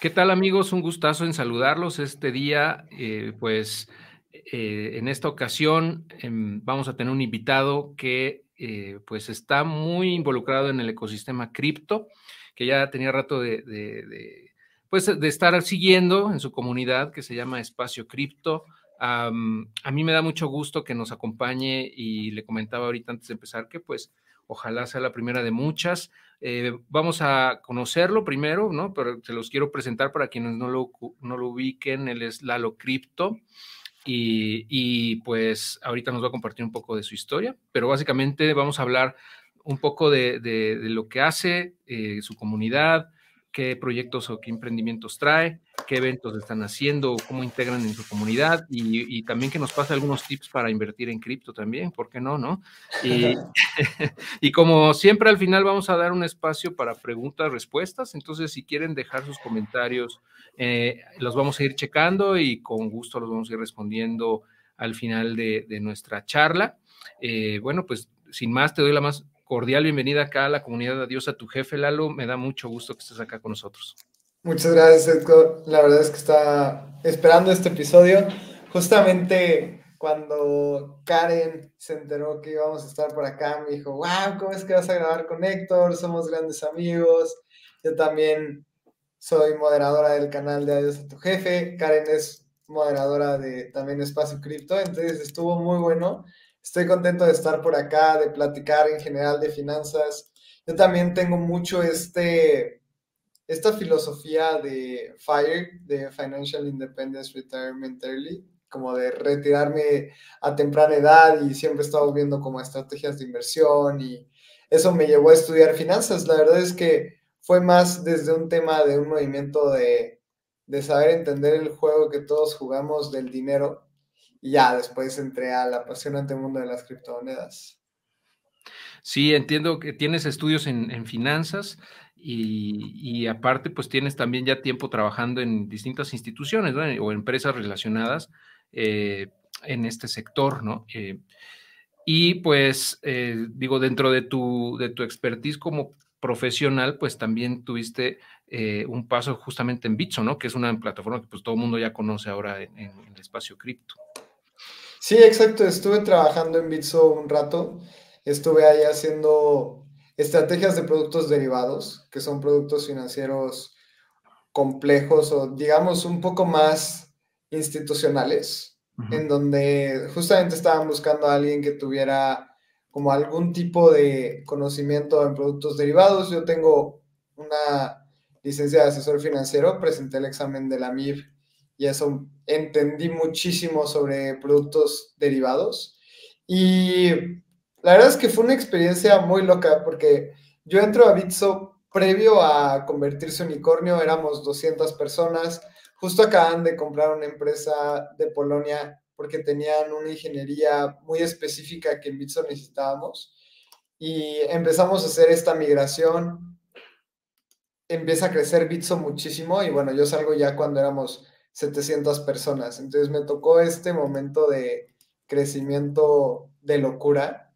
¿Qué tal amigos? Un gustazo en saludarlos este día. Eh, pues eh, en esta ocasión em, vamos a tener un invitado que eh, pues está muy involucrado en el ecosistema cripto, que ya tenía rato de, pues, de estar siguiendo en su comunidad que se llama Espacio Cripto. a mí me da mucho gusto que nos acompañe y le comentaba ahorita antes de empezar que pues ojalá sea la primera de muchas. Eh, vamos a conocerlo primero, ¿no? Pero se los quiero presentar para quienes no lo, no lo ubiquen. Él es Lalo Crypto. Y, pues ahorita nos va a compartir un poco de su historia, pero básicamente vamos a hablar un poco de, lo que hace eh, su comunidad, qué proyectos o qué emprendimientos trae, qué eventos están haciendo, cómo integran en su comunidad y, también que nos pase algunos tips para invertir en cripto también, ¿por qué no? no? Y, y, como siempre al final vamos a dar un espacio para preguntas, respuestas, entonces si quieren dejar sus comentarios, eh, los vamos a ir checando y con gusto los vamos a ir respondiendo al final de, nuestra charla. Eh, bueno, pues sin más, te doy la más cordial bienvenida acá a la comunidad Adiós a tu jefe, Lalo. Me da mucho gusto que estés acá con nosotros. Muchas gracias, Edgar. La verdad es que estaba esperando este episodio. Justamente cuando Karen se enteró que íbamos a estar por acá, me dijo, wow, ¿cómo es que vas a grabar con Héctor? Somos grandes amigos. Yo también soy moderadora del canal de Adiós a tu jefe. Karen es moderadora de también Espacio Cripto, entonces estuvo muy bueno. Estoy contento de estar por acá, de platicar en general de finanzas. Yo también tengo mucho este, esta filosofía de FIRE, de Financial Independence Retirement Early, como de retirarme a temprana edad y siempre he estado viendo como estrategias de inversión y eso me llevó a estudiar finanzas. La verdad es que fue más desde un tema de un movimiento de, de saber entender el juego que todos jugamos del dinero ya después entré al apasionante mundo de las criptomonedas. Sí, entiendo que tienes estudios en, finanzas y, aparte pues tienes también ya tiempo trabajando en distintas instituciones o empresas relacionadas eh, en este sector, ¿no? Eh, y pues eh, digo, dentro de tu, de tu expertise como profesional, pues también tuviste un paso justamente en Bitso, ¿no? Que es una plataforma que pues todo el mundo ya conoce ahora en el espacio cripto. Sí, exacto. Estuve trabajando en Bitso un rato. Estuve ahí haciendo estrategias de productos derivados, que son productos financieros complejos o digamos un poco más institucionales, en donde justamente estaban buscando a alguien que tuviera como algún tipo de conocimiento en productos derivados. Yo tengo una licencia de asesor financiero, presenté el examen de la MIB y eso entendí muchísimo sobre productos derivados. Y la verdad es que fue una experiencia muy loca porque yo entro a Bitso previo a convertirse en unicornio, éramos 200 personas, justo acaban de comprar una empresa de Polonia porque tenían una ingeniería muy específica que en Bitso necesitábamos. Y empezamos a hacer esta migración, empieza a crecer Bitso muchísimo y bueno, yo salgo ya cuando éramos 700 personas. Entonces me tocó este momento de crecimiento de locura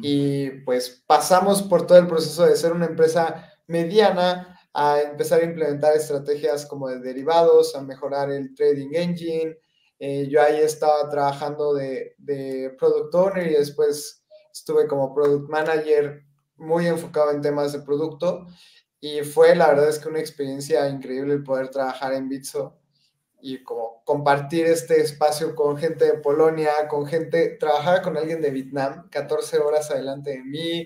y pues pasamos por todo el proceso de ser una empresa mediana a empezar a implementar estrategias como de derivados, a mejorar el trading engine. Eh, yo ahí estaba trabajando de, de product owner y después estuve como product manager muy enfocado en temas de producto y fue la verdad es que una experiencia increíble el poder trabajar en Bitso y como compartir este espacio con gente de Polonia, con gente, trabajaba con alguien de Vietnam, 14 horas adelante de mí,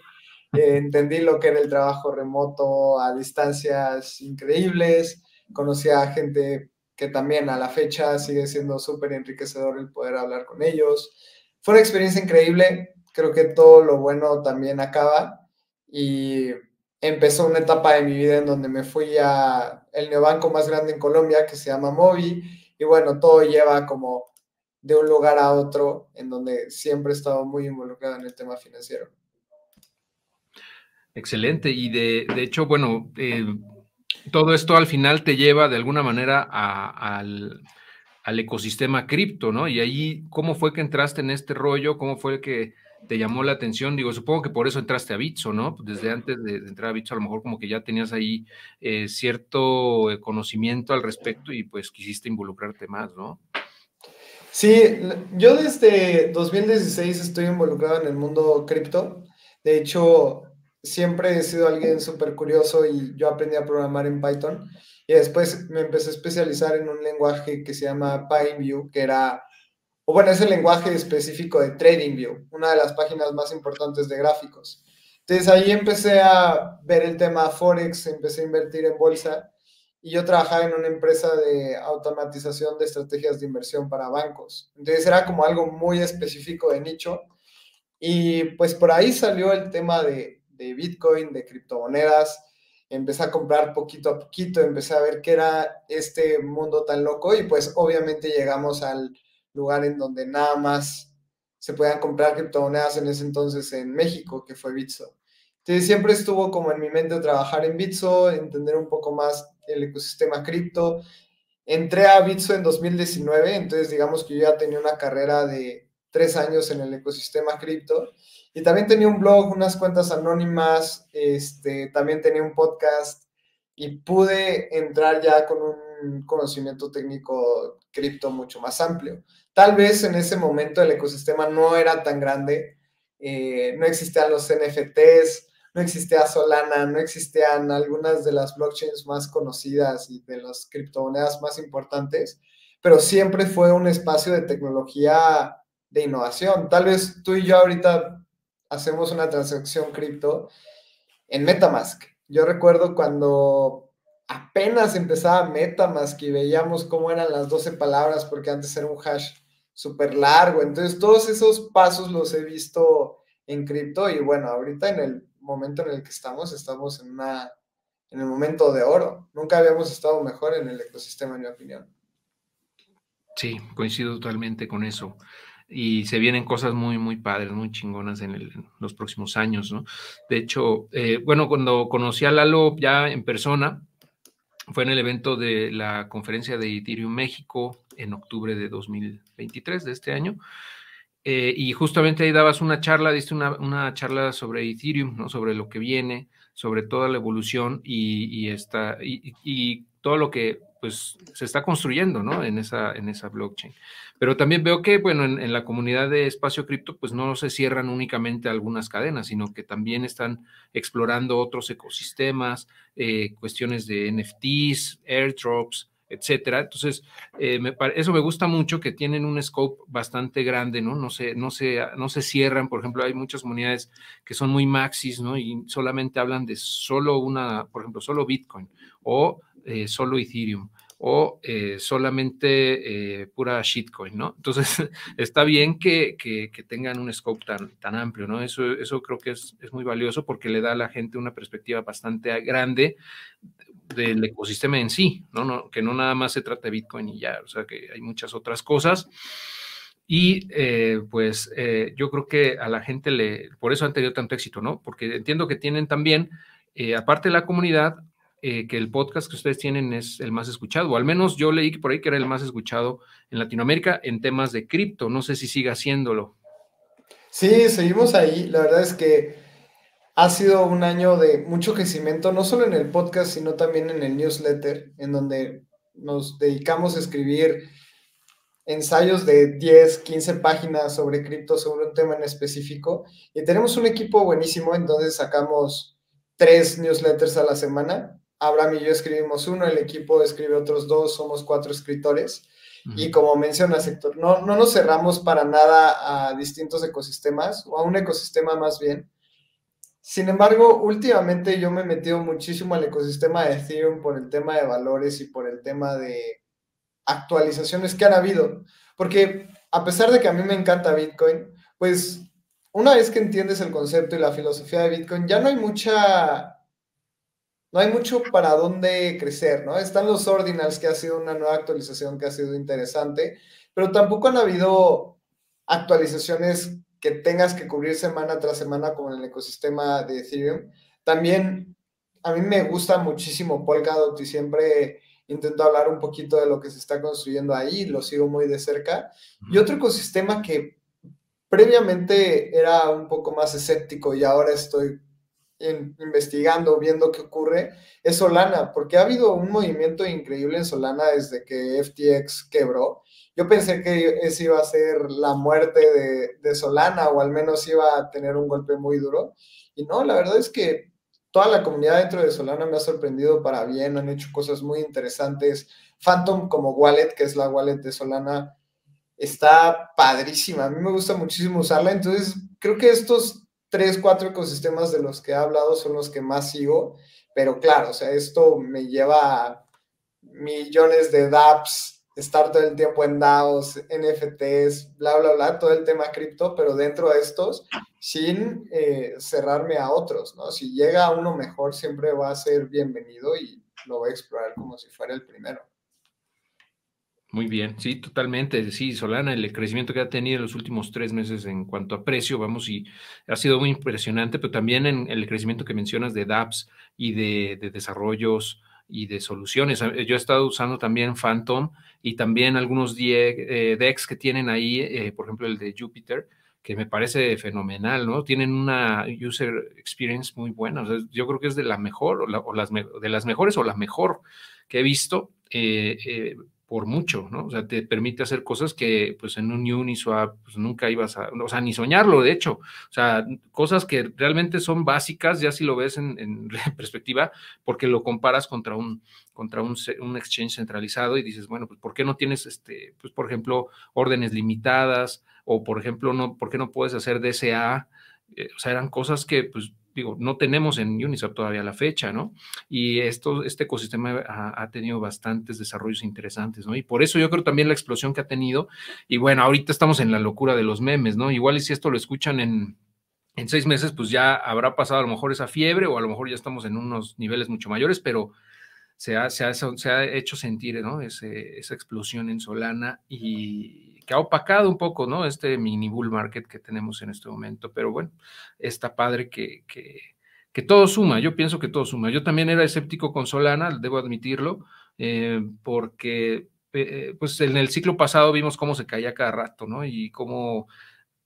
eh, entendí lo que era el trabajo remoto a distancias increíbles, conocí a gente que también a la fecha sigue siendo súper enriquecedor el poder hablar con ellos. Fue una experiencia increíble, creo que todo lo bueno también acaba. Y empezó una etapa de mi vida en donde me fui a el neobanco más grande en Colombia que se llama Movi y bueno, todo lleva como de un lugar a otro en donde siempre he estado muy involucrado en el tema financiero. Excelente y de, hecho, bueno, eh, todo esto al final te lleva de alguna manera al, al, ecosistema cripto, ¿no? Y ahí, ¿cómo fue que entraste en este rollo? ¿Cómo fue que te llamó la atención? Digo, supongo que por eso entraste a Bitso, ¿no? Desde antes de, entrar a Bitso, a lo mejor como que ya tenías ahí eh, cierto eh, conocimiento al respecto y pues quisiste involucrarte más, ¿no? Sí, yo desde 2016 estoy involucrado en el mundo cripto. De hecho, siempre he sido alguien súper curioso y yo aprendí a programar en Python. Y después me empecé a especializar en un lenguaje que se llama PineView, que era o bueno, es el lenguaje específico de TradingView, una de las páginas más importantes de gráficos. Entonces ahí empecé a ver el tema Forex, empecé a invertir en bolsa y yo trabajaba en una empresa de automatización de estrategias de inversión para bancos. Entonces era como algo muy específico de nicho y pues por ahí salió el tema de, de Bitcoin, de criptomonedas. Empecé a comprar poquito a poquito, empecé a ver qué era este mundo tan loco y pues obviamente llegamos al lugar en donde nada más se puedan comprar criptomonedas en ese entonces en México, que fue Bitso. Entonces siempre estuvo como en mi mente trabajar en Bitso, entender un poco más el ecosistema cripto. Entré a Bitso en 2019, entonces digamos que yo ya tenía una carrera de tres años en el ecosistema cripto y también tenía un blog, unas cuentas anónimas, este, también tenía un podcast y pude entrar ya con un conocimiento técnico cripto mucho más amplio. Tal vez en ese momento el ecosistema no era tan grande, eh, no existían los NFTs, no existía Solana, no existían algunas de las blockchains más conocidas y de las criptomonedas más importantes, pero siempre fue un espacio de tecnología de innovación. Tal vez tú y yo ahorita hacemos una transacción cripto en Metamask. Yo recuerdo cuando apenas empezaba Metamask y veíamos cómo eran las 12 palabras, porque antes era un hash súper largo. Entonces, todos esos pasos los he visto en cripto y bueno, ahorita en el momento en el que estamos, estamos en, una, en el momento de oro. Nunca habíamos estado mejor en el ecosistema, en mi opinión. Sí, coincido totalmente con eso. Y se vienen cosas muy, muy padres, muy chingonas en, los próximos años, ¿no? De hecho, eh, bueno, cuando conocí a Lalo ya en persona, fue en el evento de la conferencia de Ethereum México en octubre de 2023 de este año. Eh, y justamente ahí dabas una charla, diste una, charla sobre Ethereum, ¿no? sobre lo que viene, sobre toda la evolución y, esta, y, todo lo que pues, se está construyendo ¿no? en, esa, en esa blockchain. Pero también veo que, bueno, en, la comunidad de espacio cripto, pues no se cierran únicamente algunas cadenas, sino que también están explorando otros ecosistemas, eh, cuestiones de NFTs, airdrops, etcétera. Entonces, eh, eso me gusta mucho que tienen un scope bastante grande, ¿no? No se, no, se, no se cierran, por ejemplo, hay muchas comunidades que son muy maxis, ¿no? Y solamente hablan de solo una, por ejemplo, solo Bitcoin o eh, solo Ethereum o eh, solamente pura shitcoin, ¿no? Entonces, está bien que, que, tengan un scope tan, tan amplio, ¿no? Eso, eso creo que es, es, muy valioso porque le da a la gente una perspectiva bastante grande del ecosistema en sí, ¿no? ¿no? Que no nada más se trata de Bitcoin y ya, o sea que hay muchas otras cosas. Y eh, pues eh, yo creo que a la gente le, por eso han tenido tanto éxito, ¿no? Porque entiendo que tienen también, eh, aparte de la comunidad, que el podcast que ustedes tienen es el más escuchado, o al menos yo leí por ahí que era el más escuchado en Latinoamérica en temas de cripto, no sé si siga haciéndolo. Sí, seguimos ahí, la verdad es que ha sido un año de mucho crecimiento, no solo en el podcast, sino también en el newsletter, en donde nos dedicamos a escribir ensayos de 10, 15 páginas sobre cripto, sobre un tema en específico. Y tenemos un equipo buenísimo, entonces sacamos tres newsletters a la semana. Abraham y yo escribimos uno, el equipo escribe otros dos, somos cuatro escritores. Y como menciona Sector, no, no nos cerramos para nada a distintos ecosistemas, o a un ecosistema más bien, sin embargo, últimamente yo me he metido muchísimo al ecosistema de Ethereum por el tema de valores y por el tema de actualizaciones que han habido. Porque a pesar de que a mí me encanta Bitcoin, pues una vez que entiendes el concepto y la filosofía de Bitcoin, ya no hay mucha, no hay mucho para dónde crecer, ¿no? Están los ordinals, que ha sido una nueva actualización que ha sido interesante, pero tampoco han habido actualizaciones que tengas que cubrir semana tras semana con el ecosistema de Ethereum. También a mí me gusta muchísimo Polkadot y siempre intento hablar un poquito de lo que se está construyendo ahí, lo sigo muy de cerca. Y otro ecosistema que previamente era un poco más escéptico y ahora estoy investigando, viendo qué ocurre, es Solana, porque ha habido un movimiento increíble en Solana desde que FTX quebró. Yo pensé que ese iba a ser la muerte de, de Solana o al menos iba a tener un golpe muy duro. Y no, la verdad es que toda la comunidad dentro de Solana me ha sorprendido para bien, han hecho cosas muy interesantes. Phantom como wallet, que es la wallet de Solana, está padrísima. A mí me gusta muchísimo usarla. Entonces, creo que estos tres, cuatro ecosistemas de los que he hablado son los que más sigo. Pero claro, o sea, esto me lleva a millones de dApps, estar todo el tiempo en DAOs, NFTs, bla, bla, bla, todo el tema cripto, pero dentro de estos, sin eh, cerrarme a otros, ¿no? Si llega uno mejor, siempre va a ser bienvenido y lo voy a explorar como si fuera el primero. Muy bien, sí, totalmente. Sí, Solana, el crecimiento que ha tenido en los últimos tres meses en cuanto a precio, vamos, y ha sido muy impresionante, pero también en el crecimiento que mencionas de dApps y de, desarrollos y de soluciones. Yo he estado usando también Phantom y también algunos eh, DEX que tienen ahí, eh, por ejemplo, el de Jupiter, que me parece fenomenal, ¿no? Tienen una user experience muy buena. yo creo que es de la mejor, o, las, de las mejores o la mejor que he visto. Eh, por mucho, ¿no? O sea, te permite hacer cosas que pues en un Uniswap pues nunca ibas a, o sea, ni soñarlo, de hecho. O sea, cosas que realmente son básicas, ya si lo ves en, perspectiva, porque lo comparas contra un, contra un, exchange centralizado y dices, bueno, pues ¿por qué no tienes, este, pues por ejemplo, órdenes limitadas? O por ejemplo, no, ¿por qué no puedes hacer DSA? Eh, o sea, eran cosas que pues digo, no tenemos en Uniswap todavía la fecha, ¿no? Y esto, este ecosistema ha, tenido bastantes desarrollos interesantes, ¿no? Y por eso yo creo también la explosión que ha tenido, y bueno, ahorita estamos en la locura de los memes, ¿no? Igual y si esto lo escuchan en, en seis meses, pues ya habrá pasado a lo mejor esa fiebre o a lo mejor ya estamos en unos niveles mucho mayores, pero se ha, se ha, se ha hecho sentir, ¿no? esa explosión en Solana y que ha opacado un poco, ¿no? Este mini bull market que tenemos en este momento, pero bueno, está padre que, que, todo suma, yo pienso que todo suma. Yo también era escéptico con Solana, debo admitirlo, eh, porque eh, pues en el ciclo pasado vimos cómo se caía cada rato, ¿no? Y cómo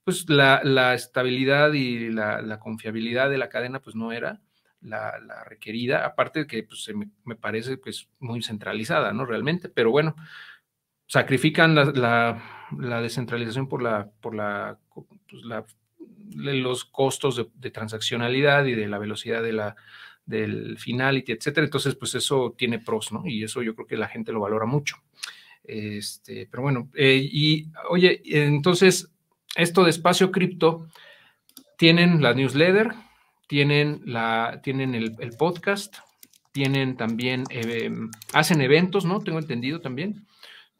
pues la, estabilidad y la, confiabilidad de la cadena pues no era la, requerida, aparte de que pues, me, me, parece pues muy centralizada, ¿no? Realmente, pero bueno, sacrifican la, descentralización por la, por la, pues los costos de, transaccionalidad y de la velocidad de la, del finality, etcétera. Entonces, pues eso tiene pros, ¿no? Y eso yo creo que la gente lo valora mucho. Este, pero bueno, eh, y oye, entonces, esto de espacio cripto, tienen la newsletter, tienen, la, tienen el, podcast, tienen también, eh, hacen eventos, ¿no? Tengo entendido también.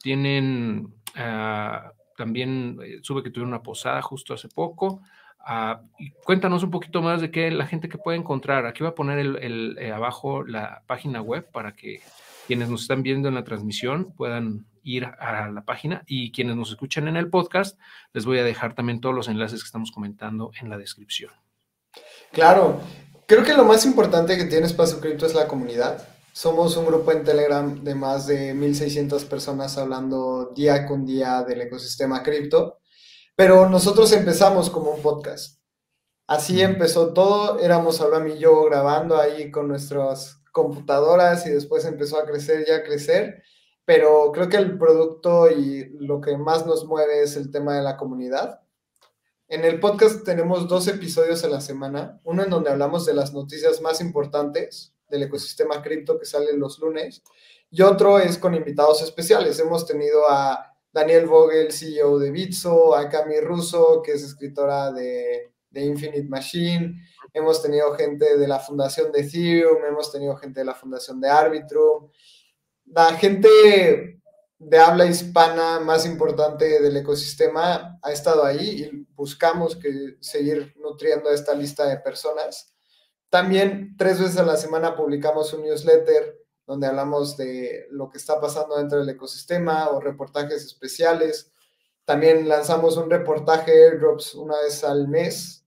Tienen ah, también, eh, sube que tuvieron una posada justo hace poco. Ah, y cuéntanos un poquito más de qué la gente que puede encontrar. Aquí voy a poner el, eh, abajo la página web para que quienes nos están viendo en la transmisión puedan ir a la página y quienes nos escuchan en el podcast, les voy a dejar también todos los enlaces que estamos comentando en la descripción. Claro, creo que lo más importante que tiene Espacio Cripto es la comunidad. Somos un grupo en Telegram de más de 1.600 personas hablando día con día del ecosistema cripto, pero nosotros empezamos como un podcast. Así empezó todo, éramos Abraham y yo grabando ahí con nuestras computadoras y después empezó a crecer y a crecer, pero creo que el producto y lo que más nos mueve es el tema de la comunidad. En el podcast tenemos dos episodios a la semana, uno en donde hablamos de las noticias más importantes, del ecosistema cripto que sale los lunes. Y otro es con invitados especiales. Hemos tenido a Daniel Vogel, CEO de Bitso, a Cami Russo, que es escritora de, de Infinite Machine. Hemos tenido gente de la fundación de Ethereum, hemos tenido gente de la fundación de Arbitrum. La gente de habla hispana más importante del ecosistema ha estado ahí y buscamos que seguir nutriendo esta lista de personas. También tres veces a la semana publicamos un newsletter donde hablamos de lo que está pasando dentro del ecosistema o reportajes especiales. También lanzamos un reportaje airdrops una vez al mes,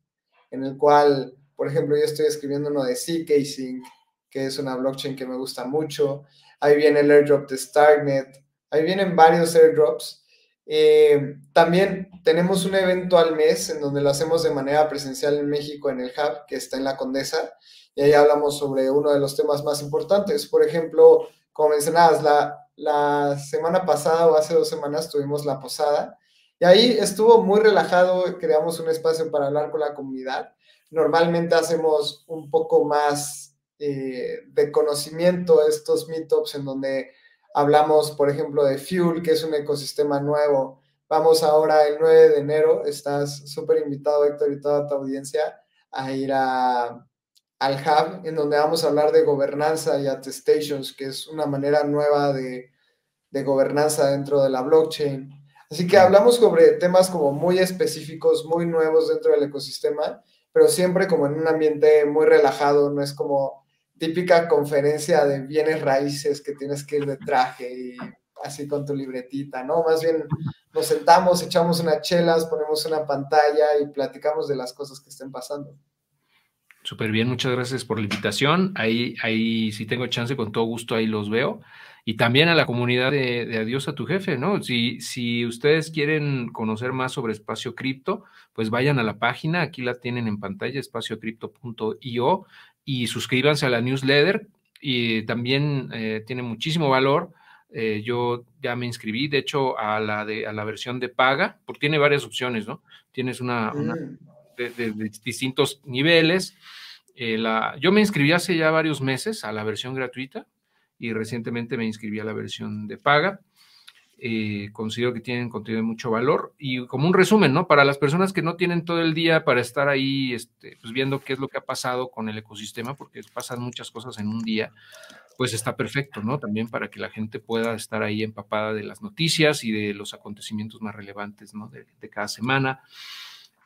en el cual, por ejemplo, yo estoy escribiendo uno de CKSync, que es una blockchain que me gusta mucho. Ahí viene el airdrop de Starknet. Ahí vienen varios airdrops. Eh, también tenemos un evento al mes en donde lo hacemos de manera presencial en México, en el Hub, que está en la Condesa, y ahí hablamos sobre uno de los temas más importantes. Por ejemplo, como mencionabas, la, la semana pasada o hace dos semanas tuvimos la posada, y ahí estuvo muy relajado, creamos un espacio para hablar con la comunidad. Normalmente hacemos un poco más eh, de conocimiento estos meetups en donde Hablamos, por ejemplo, de Fuel, que es un ecosistema nuevo. Vamos ahora el 9 de enero, estás súper invitado, Héctor, y toda tu audiencia, a ir a, al Hub, en donde vamos a hablar de gobernanza y attestations, que es una manera nueva de, de gobernanza dentro de la blockchain. Así que hablamos sobre temas como muy específicos, muy nuevos dentro del ecosistema, pero siempre como en un ambiente muy relajado, no es como típica conferencia de bienes raíces que tienes que ir de traje y así con tu libretita, ¿no? Más bien nos sentamos, echamos unas chelas, ponemos una pantalla y platicamos de las cosas que estén pasando. Súper bien, muchas gracias por la invitación. Ahí, ahí si tengo chance, con todo gusto ahí los veo. Y también a la comunidad de, de, Adiós a tu jefe, ¿no? Si, si ustedes quieren conocer más sobre Espacio Cripto, pues vayan a la página, aquí la tienen en pantalla, espaciocripto.io y suscríbanse a la newsletter y también eh, tiene muchísimo valor. Eh, yo ya me inscribí, de hecho, a la, de, a la versión de paga, porque tiene varias opciones, ¿no? Tienes una, de, distintos niveles. Eh, la, yo me inscribí hace ya varios meses a la versión gratuita y recientemente me inscribí a la versión de paga. Eh, considero que tienen contenido de mucho valor. Y como un resumen, ¿no? Para las personas que no tienen todo el día para estar ahí este, pues viendo qué es lo que ha pasado con el ecosistema, porque pasan muchas cosas en un día, pues está perfecto, ¿no? También para que la gente pueda estar ahí empapada de las noticias y de los acontecimientos más relevantes, ¿no? De, cada semana.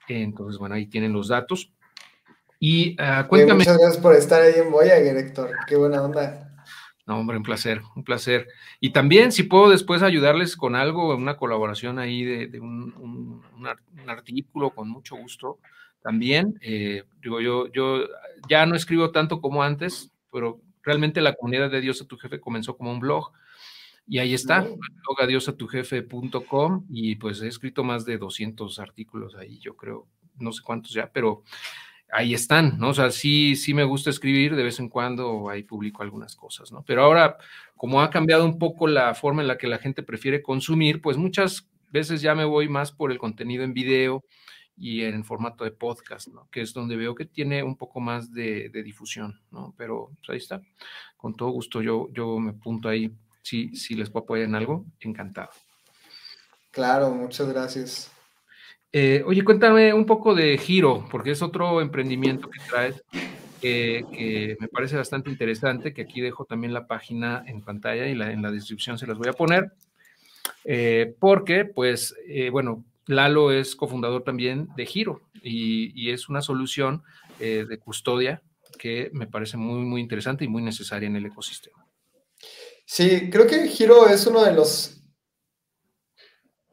Entonces, bueno, ahí tienen los datos. Y uh, cuéntame. muchas gracias por estar ahí en Voyager, Héctor. Qué buena onda. No, hombre, un placer, un placer. Y también si puedo después ayudarles con algo, una colaboración ahí de, un, artículo, con mucho gusto. También, eh, digo, yo, yo ya no escribo tanto como antes, pero realmente la comunidad de Dios a tu jefe comenzó como un blog. Y ahí está, blog adiosatujefe.com y pues he escrito más de 200 artículos ahí, yo creo, no sé cuántos ya, pero ahí están, ¿no? O sea, sí, sí me gusta escribir, de vez en cuando ahí publico algunas cosas, ¿no? Pero ahora, como ha cambiado un poco la forma en la que la gente prefiere consumir, pues muchas veces ya me voy más por el contenido en video y en formato de podcast, ¿no? Que es donde veo que tiene un poco más de, difusión, ¿no? Pero pues, ahí está. Con todo gusto yo, yo me apunto ahí. Si, si les puedo apoyar en algo, encantado. Claro, muchas gracias. Eh, oye, cuéntame un poco de Giro, porque es otro emprendimiento que traes que, me parece bastante interesante, que aquí dejo también la página en pantalla y en la descripción se las voy a poner, eh, porque, pues, eh, bueno, Lalo es cofundador también de Giro y, es una solución de custodia que me parece muy, muy interesante y muy necesaria en el ecosistema. Sí, creo que Giro es uno de los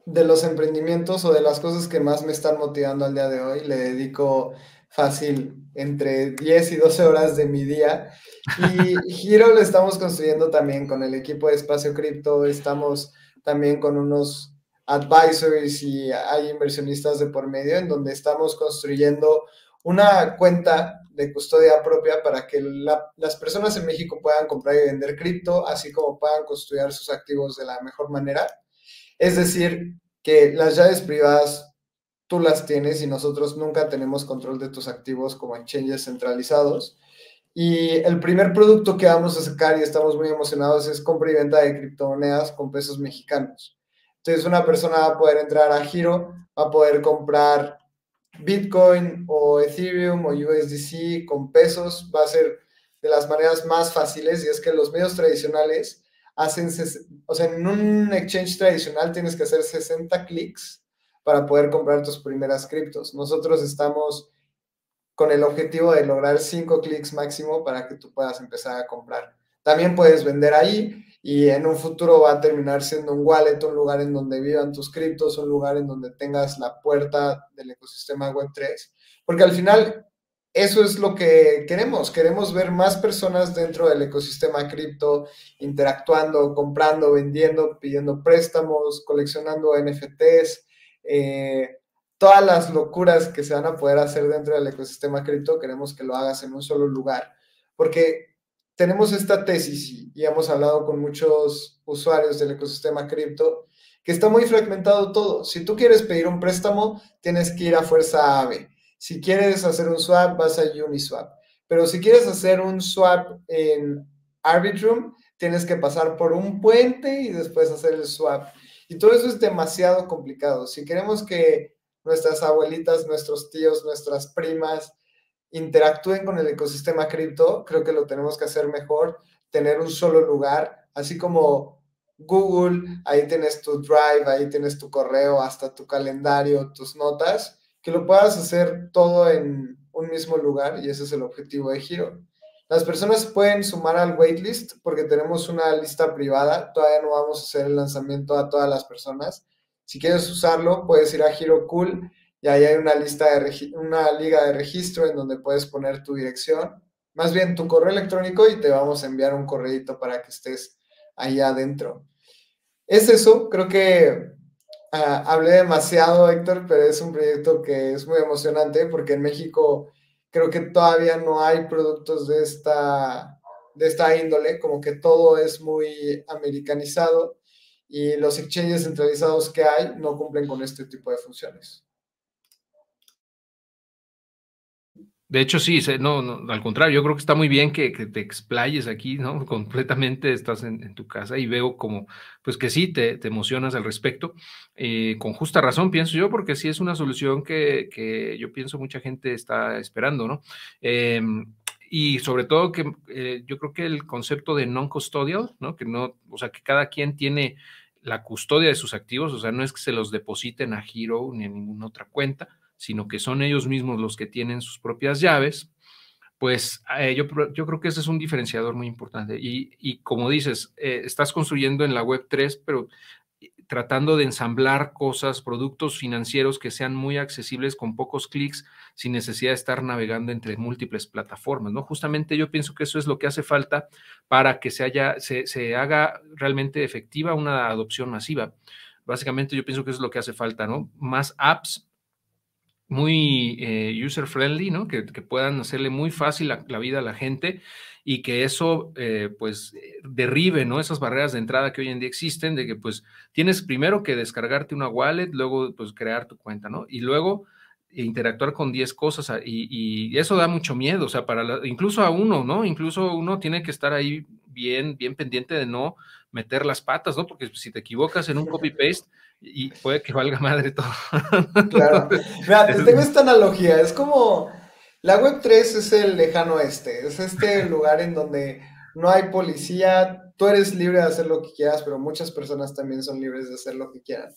de los emprendimientos o de las cosas que más me están motivando al día de hoy. Le dedico fácil entre 10 y 12 horas de mi día. Y Giro lo estamos construyendo también con el equipo de Espacio Cripto. Estamos también con unos advisors y hay inversionistas de por medio en donde estamos construyendo una cuenta de custodia propia para que las personas en México puedan comprar y vender cripto, así como puedan custodiar sus activos de la mejor manera. Es decir, que las llaves privadas tú las tienes y nosotros nunca tenemos control de tus activos como exchanges centralizados. Y el primer producto que vamos a sacar y estamos muy emocionados es compra y venta de criptomonedas con pesos mexicanos. Entonces una persona va a poder entrar a Giro, va a poder comprar Bitcoin o Ethereum o USDC con pesos, va a ser de las maneras más fáciles y es que los medios tradicionales hacen, o sea, en un exchange tradicional tienes que hacer 60 clics para poder comprar tus primeras criptos. Nosotros estamos con el objetivo de lograr 5 clics máximo para que tú puedas empezar a comprar. También puedes vender ahí y en un futuro va a terminar siendo un wallet, un lugar en donde vivan tus criptos, un lugar en donde tengas la puerta del ecosistema Web3. Porque al final eso es lo que queremos. Queremos ver más personas dentro del ecosistema cripto interactuando, comprando, vendiendo, pidiendo préstamos, coleccionando NFTs. Eh, todas las locuras que se van a poder hacer dentro del ecosistema cripto, queremos que lo hagas en un solo lugar. Porque tenemos esta tesis y hemos hablado con muchos usuarios del ecosistema cripto que está muy fragmentado todo. Si tú quieres pedir un préstamo, tienes que ir a fuerza AVE si quieres hacer un swap, vas a Uniswap. Pero si quieres hacer un swap en Arbitrum, tienes que pasar por un puente y después hacer el swap. Y todo eso es demasiado complicado. Si queremos que nuestras abuelitas, nuestros tíos, nuestras primas interactúen con el ecosistema cripto, creo que lo tenemos que hacer mejor, tener un solo lugar, así como Google, ahí tienes tu Drive, ahí tienes tu correo, hasta tu calendario, tus notas que lo puedas hacer todo en un mismo lugar y ese es el objetivo de Giro. Las personas pueden sumar al waitlist porque tenemos una lista privada, todavía no vamos a hacer el lanzamiento a todas las personas. Si quieres usarlo, puedes ir a Giro Cool y ahí hay una lista de una liga de registro en donde puedes poner tu dirección, más bien tu correo electrónico y te vamos a enviar un correíto para que estés ahí adentro. Es eso, creo que Ah, hablé demasiado, Héctor, pero es un proyecto que es muy emocionante porque en México creo que todavía no hay productos de esta, de esta índole, como que todo es muy americanizado y los exchanges centralizados que hay no cumplen con este tipo de funciones. De hecho, sí, no, no, al contrario, yo creo que está muy bien que, te explayes aquí, ¿no? Completamente estás en, tu casa y veo como, pues que sí, te, emocionas al respecto. Eh, con justa razón, pienso yo, porque sí es una solución que, yo pienso mucha gente está esperando, ¿no? Em, y sobre todo que eh, yo creo que el concepto de non-custodial, ¿no? Que no, o sea, que cada quien tiene la custodia de sus activos, o sea, no es que se los depositen a Giro ni a ninguna otra cuenta, sino que son ellos mismos los que tienen sus propias llaves, pues eh, yo, yo, creo que ese es un diferenciador muy importante. Y, como dices, eh, estás construyendo en la web 3, pero eh, tratando de ensamblar cosas, productos financieros que sean muy accesibles con pocos clics, sin necesidad de estar navegando entre múltiples plataformas, ¿no? Justamente yo pienso que eso es lo que hace falta para que se, haya, se, se haga realmente efectiva una adopción masiva. Básicamente yo pienso que eso es lo que hace falta, ¿no? Más apps muy eh, user friendly, ¿no? Que, puedan hacerle muy fácil la, vida a la gente y que eso, eh, pues, derribe, ¿no? Esas barreras de entrada que hoy en día existen, de que, pues, tienes primero que descargarte una wallet, luego, pues, crear tu cuenta, ¿no? Y luego interactuar con 10 cosas ah, y, eso da mucho miedo, o sea, para incluso a uno, ¿no? Incluso uno tiene que estar ahí bien, bien pendiente de no meter las patas, ¿no? Porque si te equivocas en un copy-paste, y puede que valga madre todo. Claro. Mira, tengo esta analogía. Es como la web 3 es el lejano este. Es este lugar en donde no hay policía. Tú eres libre de hacer lo que quieras, pero muchas personas también son libres de hacer lo que quieran.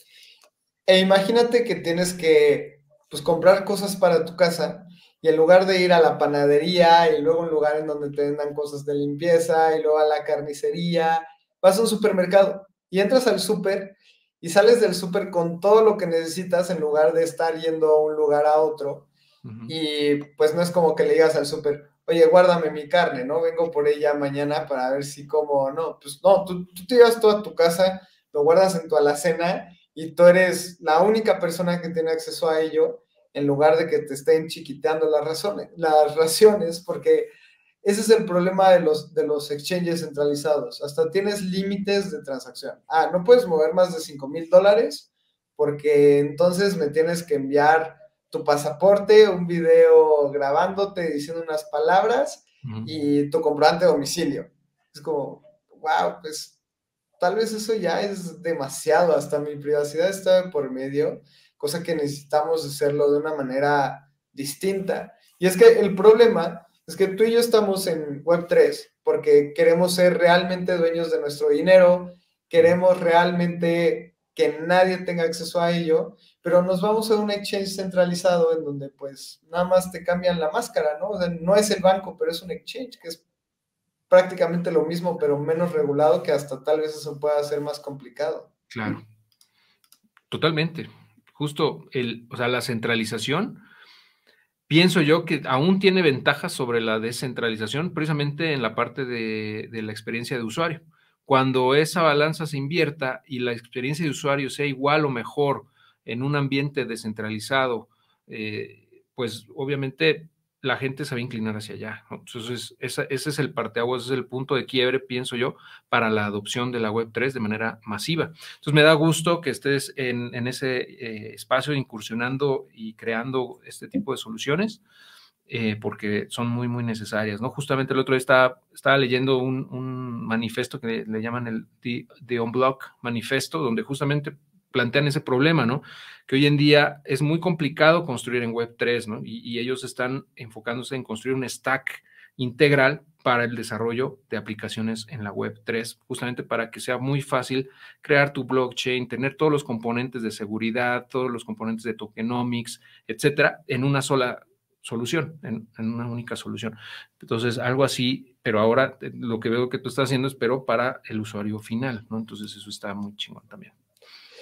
E imagínate que tienes que pues, comprar cosas para tu casa y en lugar de ir a la panadería y luego un lugar en donde te vendan cosas de limpieza y luego a la carnicería, vas a un supermercado y entras al súper y sales del súper con todo lo que necesitas en lugar de estar yendo a un lugar a otro. Y pues no es como que le digas al súper, oye, guárdame mi carne, ¿no? Vengo por ella mañana para ver si como o no. Pues no, tú, tú te llevas todo a tu casa, lo guardas en tu alacena y tú eres la única persona que tiene acceso a ello en lugar de que te estén chiquiteando las, razones, las raciones, porque ese es el problema de los, de los exchanges centralizados. Hasta tienes límites de transacción. Ah, no puedes mover más de 5 mil dólares porque entonces me tienes que enviar tu pasaporte, un video grabándote, diciendo unas palabras y tu comprobante de domicilio. Es como, wow, pues tal vez eso ya es demasiado. Hasta mi privacidad está por medio, cosa que necesitamos hacerlo de una manera distinta. Y es que el problema es que tú y yo estamos en Web3 porque queremos ser realmente dueños de nuestro dinero, queremos realmente que nadie tenga acceso a ello, pero nos vamos a un exchange centralizado en donde pues nada más te cambian la máscara, ¿no? No es el banco, pero es un exchange que es prácticamente lo mismo, pero menos regulado, que hasta tal vez eso pueda ser más complicado. Claro, totalmente. Justo el, o sea, la centralización pienso yo que aún tiene ventajas sobre la descentralización, precisamente en la parte de, la experiencia de usuario. Cuando esa balanza se invierta y la experiencia de usuario sea igual o mejor en un ambiente descentralizado, eh, pues obviamente la gente se va inclinar hacia allá. Entonces, ese es el parteaguas, ese es el punto de quiebre, pienso yo, para la adopción de la Web3 de manera masiva. Entonces, me da gusto que estés en, ese eh, espacio incursionando y creando este tipo de soluciones. Eh, porque son muy, muy necesarias, ¿no? Justamente el otro día estaba, leyendo un, manifesto que le, llaman el The, The Unblock Manifesto, donde justamente plantean ese problema, ¿no? Que hoy en día es muy complicado construir en Web3, ¿no? Y, ellos están enfocándose en construir un stack integral para el desarrollo de aplicaciones en la Web3, justamente para que sea muy fácil crear tu blockchain, tener todos los componentes de seguridad, todos los componentes de tokenomics, etcétera, en una sola solución, en, en, una única solución. Entonces, algo así, pero ahora eh, lo que veo que tú estás haciendo es, pero para el usuario final, ¿no? Entonces, eso está muy chingón también.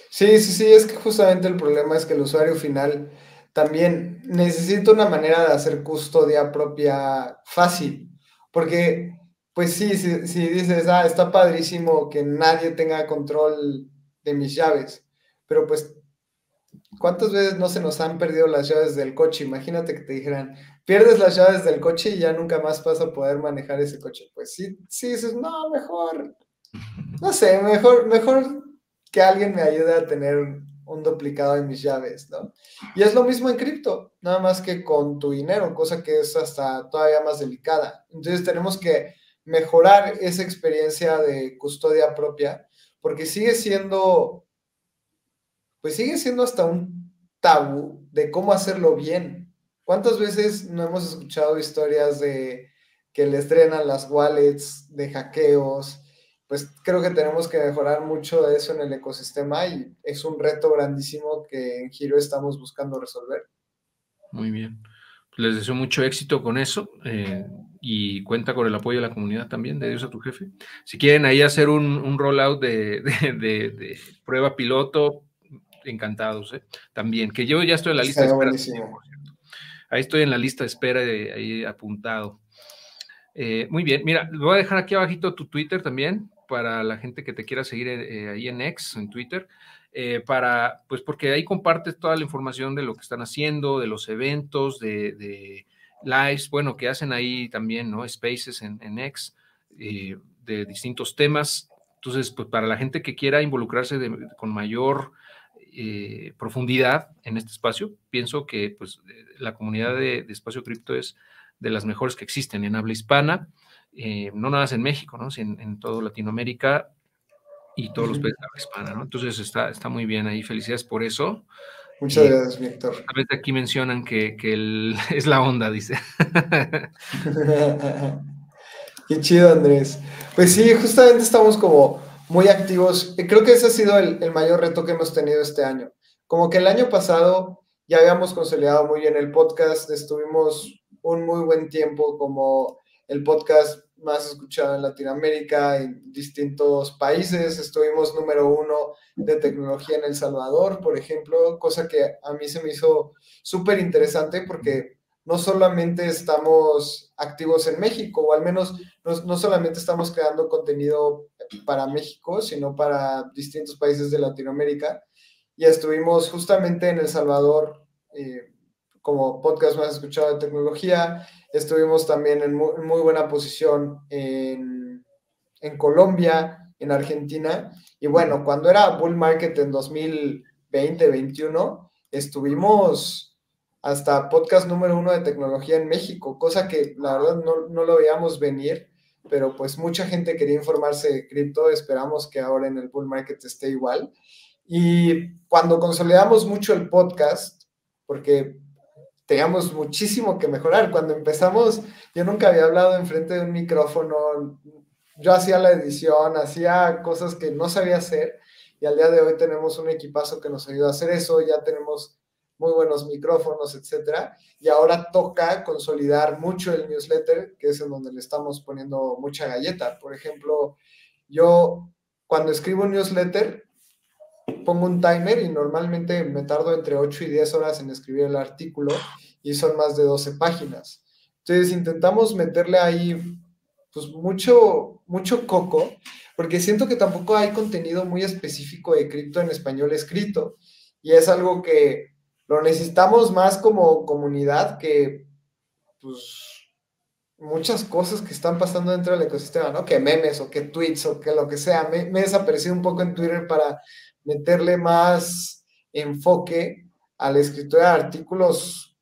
Sí, sí, sí, es que justamente el problema es que el usuario final también necesita una manera de hacer custodia propia fácil, porque pues sí, si, dices, ah, está padrísimo que nadie tenga control de mis llaves, pero pues, ¿cuántas veces no se nos han perdido las llaves del coche? Imagínate que te dijeran, pierdes las llaves del coche y ya nunca más vas a poder manejar ese coche. Pues sí, sí dices, no, mejor, no sé, mejor, mejor que alguien me ayude a tener un duplicado de mis llaves, ¿no? Y es lo mismo en cripto, nada más que con tu dinero, cosa que es hasta todavía más delicada. Entonces tenemos que mejorar esa experiencia de custodia propia, porque sigue siendo, pues sigue siendo hasta un tabú de cómo hacerlo bien. ¿Cuántas veces no hemos escuchado historias de que le estrenan las wallets, de hackeos, pues creo que tenemos que mejorar mucho de eso en el ecosistema y es un reto grandísimo que en Giro estamos buscando resolver. Muy bien. Les deseo mucho éxito con eso eh, y cuenta con el apoyo de la comunidad también, de Dios a tu jefe. Si quieren ahí hacer un, un rollout de, de, prueba piloto, encantados ¿eh? también, que yo ya estoy en la lista de espera. Ahí estoy en la lista de espera, ahí apuntado. Eh, muy bien, mira, voy a dejar aquí abajito tu Twitter también, para la gente que te quiera seguir eh, ahí en X, en Twitter, eh, para, pues porque ahí compartes toda la información de lo que están haciendo, de los eventos, de, lives, bueno, que hacen ahí también, ¿no? Spaces en, en X, eh, de distintos temas. Entonces, pues para la gente que quiera involucrarse con mayor profundidad en este espacio, pienso que pues la comunidad de, de Espacio Cripto es de las mejores que existen en habla hispana. Eh, no nada más en México, ¿no? en, en toda Latinoamérica y todos los países de la hispana, ¿no? Entonces está, está muy bien ahí, felicidades por eso. Muchas gracias, Víctor. A veces aquí mencionan que, que es la onda, dice. Qué chido, Andrés. Pues sí, justamente estamos como muy activos. Creo que ese ha sido el, el, mayor reto que hemos tenido este año. Como que el año pasado ya habíamos consolidado muy bien el podcast, estuvimos un muy buen tiempo como el podcast más escuchado en Latinoamérica, en distintos países. Estuvimos número uno de tecnología en El Salvador, por ejemplo, cosa que a mí se me hizo súper interesante porque no solamente estamos activos en México, o al menos no, solamente estamos creando contenido para México, sino para distintos países de Latinoamérica. Y estuvimos justamente en El Salvador eh, como podcast más escuchado de tecnología. Estuvimos también en muy, buena posición en, en, Colombia, en Argentina. Y bueno, cuando era bull market en 2020-21, estuvimos hasta podcast número uno de tecnología en México, cosa que la verdad no, no lo veíamos venir, pero pues mucha gente quería informarse de cripto. Esperamos que ahora en el bull market esté igual. Y cuando consolidamos mucho el podcast, porque teníamos muchísimo que mejorar. Cuando empezamos, yo nunca había hablado enfrente de un micrófono, yo hacía la edición, hacía cosas que no sabía hacer y al día de hoy tenemos un equipazo que nos ayuda a hacer eso, ya tenemos muy buenos micrófonos, etcétera, y ahora toca consolidar mucho el newsletter, que es en donde le estamos poniendo mucha galleta. Por ejemplo, yo cuando escribo un newsletter, pongo un timer y normalmente me tardo entre 8 y 10 horas en escribir el artículo y son más de 12 páginas. Entonces intentamos meterle ahí pues mucho, mucho coco, porque siento que tampoco hay contenido muy específico de cripto en español escrito, y es algo que lo necesitamos más como comunidad que pues muchas cosas que están pasando dentro del ecosistema, ¿no? Que memes o que tweets o que lo que sea. Me, me he desaparecido un poco en Twitter para meterle más enfoque a la escritura de artículos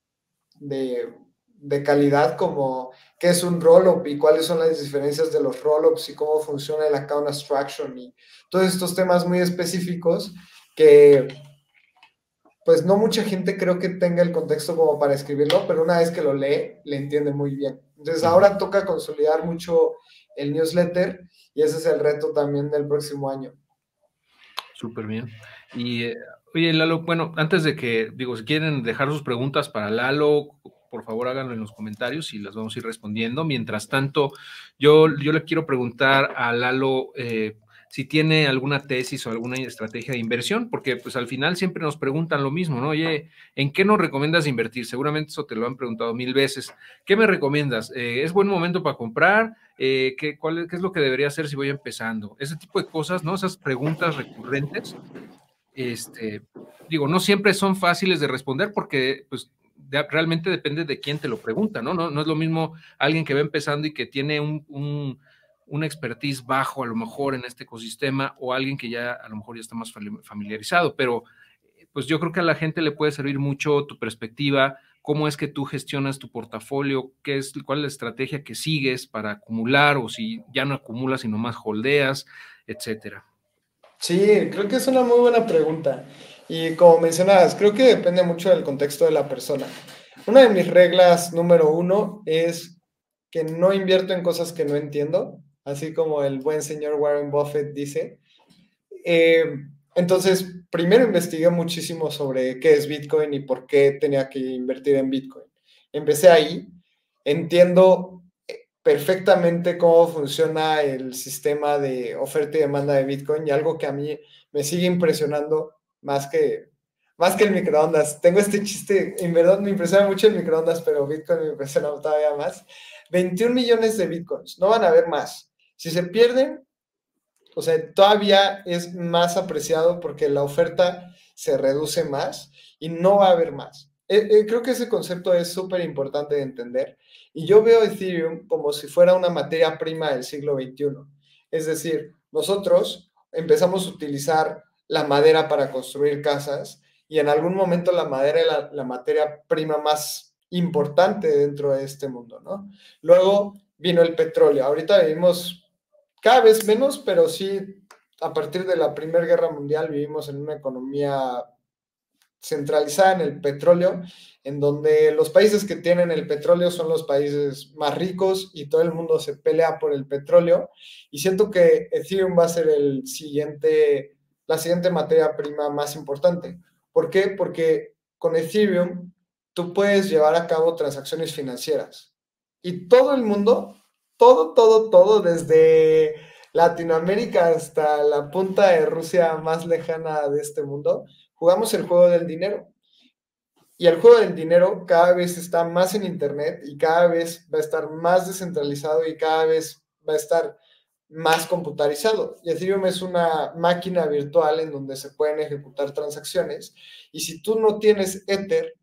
de, de calidad como qué es un rollup y cuáles son las diferencias de los rollups y cómo funciona el account abstraction y todos estos temas muy específicos que pues no mucha gente creo que tenga el contexto como para escribirlo, pero una vez que lo lee, le entiende muy bien. Entonces ahora toca consolidar mucho el newsletter y ese es el reto también del próximo año. Súper bien. Y eh, oye, Lalo, bueno, antes de que, digo, si quieren dejar sus preguntas para Lalo, por favor háganlo en los comentarios y las vamos a ir respondiendo. Mientras tanto, yo, yo le quiero preguntar a Lalo, eh, si tiene alguna tesis o alguna estrategia de inversión, porque pues al final siempre nos preguntan lo mismo, ¿no? Oye, ¿en qué nos recomiendas invertir? Seguramente eso te lo han preguntado mil veces. ¿Qué me recomiendas? Eh, ¿Es buen momento para comprar? Eh, ¿qué, cuál, ¿Qué es lo que debería hacer si voy empezando? Ese tipo de cosas, ¿no? Esas preguntas recurrentes. Este, digo, no siempre son fáciles de responder porque pues realmente depende de quién te lo pregunta, ¿no? No, no es lo mismo alguien que va empezando y que tiene un una expertise bajo a lo mejor en este ecosistema o alguien que ya a lo mejor ya está más familiarizado, pero pues yo creo que a la gente le puede servir mucho tu perspectiva, cómo es que tú gestionas tu portafolio, qué es, cuál es la estrategia que sigues para acumular o si ya no acumulas sino más holdeas, etcétera. Sí, creo que es una muy buena pregunta. Y como mencionabas, creo que depende mucho del contexto de la persona. Una de mis reglas número uno es que no invierto en cosas que no entiendo así como el buen señor Warren Buffett dice. Eh, entonces, primero investigué muchísimo sobre qué es Bitcoin y por qué tenía que invertir en Bitcoin. Empecé ahí, entiendo eh, perfectamente cómo funciona el sistema de oferta y demanda de Bitcoin y algo que a mí me sigue impresionando más que, más que el microondas. Tengo este chiste, en verdad me impresiona mucho el microondas, pero Bitcoin me impresiona todavía más. 21 millones de Bitcoins, no van a haber más. Si se pierden, o sea, todavía es más apreciado porque la oferta se reduce más y no va a haber más. Eh, eh, creo que ese concepto es súper importante de entender. Y yo veo Ethereum como si fuera una materia prima del siglo XXI. Es decir, nosotros empezamos a utilizar la madera para construir casas y en algún momento la madera era la materia prima más importante dentro de este mundo, ¿no? Luego vino el petróleo. Ahorita vivimos cada vez menos, pero sí, a partir de la Primera Guerra Mundial vivimos en una economía centralizada en el petróleo, en donde los países que tienen el petróleo son los países más ricos y todo el mundo se pelea por el petróleo. Y siento que Ethereum va a ser la siguiente materia prima más importante. ¿Por qué? Porque con Ethereum tú puedes llevar a cabo transacciones financieras y todo el mundo todo, todo, todo, desde Latinoamérica hasta la punta de Rusia más lejana de este mundo, jugamos el juego del dinero. Y el juego del dinero cada vez está más en Internet y cada vez va a estar más descentralizado y cada vez va a estar más computarizado. Y Ethereum es una máquina virtual en donde se pueden ejecutar transacciones. Y si tú no tienes Ether,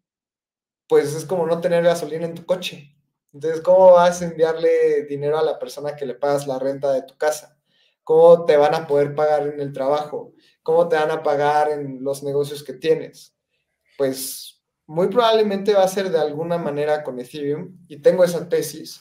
pues es como no tener gasolina en tu coche. Entonces, ¿cómo vas a enviarle dinero a la persona que le pagas la renta de tu casa? ¿Cómo te van a poder pagar en el trabajo? ¿Cómo te van a pagar en los negocios que tienes? Pues muy probablemente va a ser de alguna manera con Ethereum y tengo esa tesis.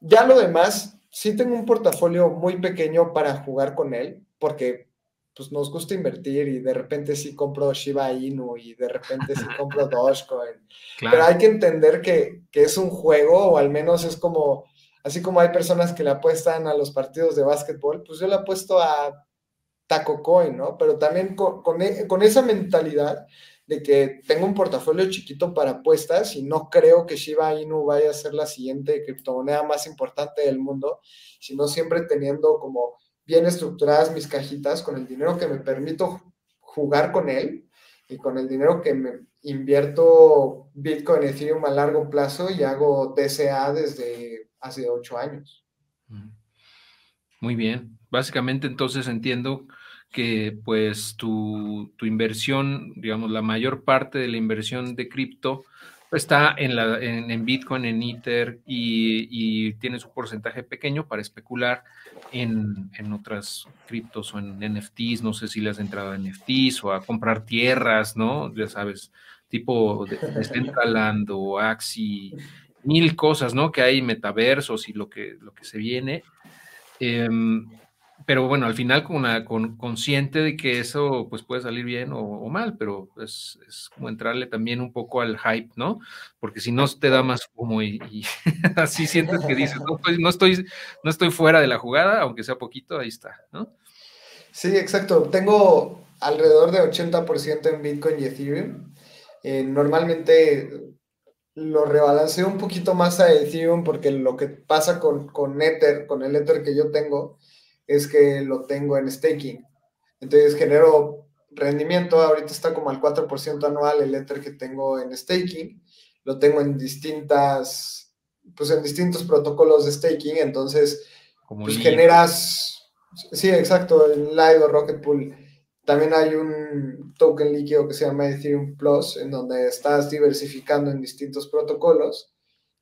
Ya lo demás, sí tengo un portafolio muy pequeño para jugar con él, porque pues nos gusta invertir y de repente sí compro Shiba Inu y de repente sí compro Dogecoin. Pero hay que entender que, es un juego o al menos es como, así como hay personas que le apuestan a los partidos de básquetbol, pues yo le apuesto a Taco Coin, ¿no? Pero también con, e, con esa mentalidad de que tengo un portafolio chiquito para apuestas y no creo que Shiba Inu vaya a ser la siguiente criptomoneda más importante del mundo, sino siempre teniendo como bien estructuradas mis cajitas con el dinero que me permito jugar con él y con el dinero que me invierto Bitcoin, Ethereum a largo plazo y hago DCA desde hace ocho años. Muy bien. Básicamente entonces entiendo que pues tu, inversión, digamos, la mayor parte de la inversión de cripto está en, la, en, Bitcoin, en Ether y, tienes un porcentaje pequeño para especular en, otras criptos o en NFTs. No sé si le has entrado a NFTs o a comprar tierras, ¿no? Ya sabes, tipo de, Decentraland o Axi, mil cosas, ¿no? Que hay metaversos y lo que, lo que se viene. Em, pero bueno, al final con, una, con consciente de que eso pues puede salir bien o, mal, pero es, es, como entrarle también un poco al hype, ¿no? Porque si no te da más como y, así sientes que dices, no estoy, no estoy, no estoy fuera de la jugada, aunque sea poquito, ahí está, ¿no? Sí, exacto. Tengo alrededor de 80% en Bitcoin y Ethereum. Eh, normalmente lo rebalanceo un poquito más a Ethereum porque lo que pasa con, con Ether, con el Ether que yo tengo, es que lo tengo en staking. Entonces genero rendimiento, ahorita está como al 4% anual el Ether que tengo en staking, lo tengo en distintas, pues en distintos protocolos de staking, entonces pues generas, sí, exacto, en Lido, Rocket Pool, también hay un token líquido que se llama Ethereum Plus, en donde estás diversificando en distintos protocolos.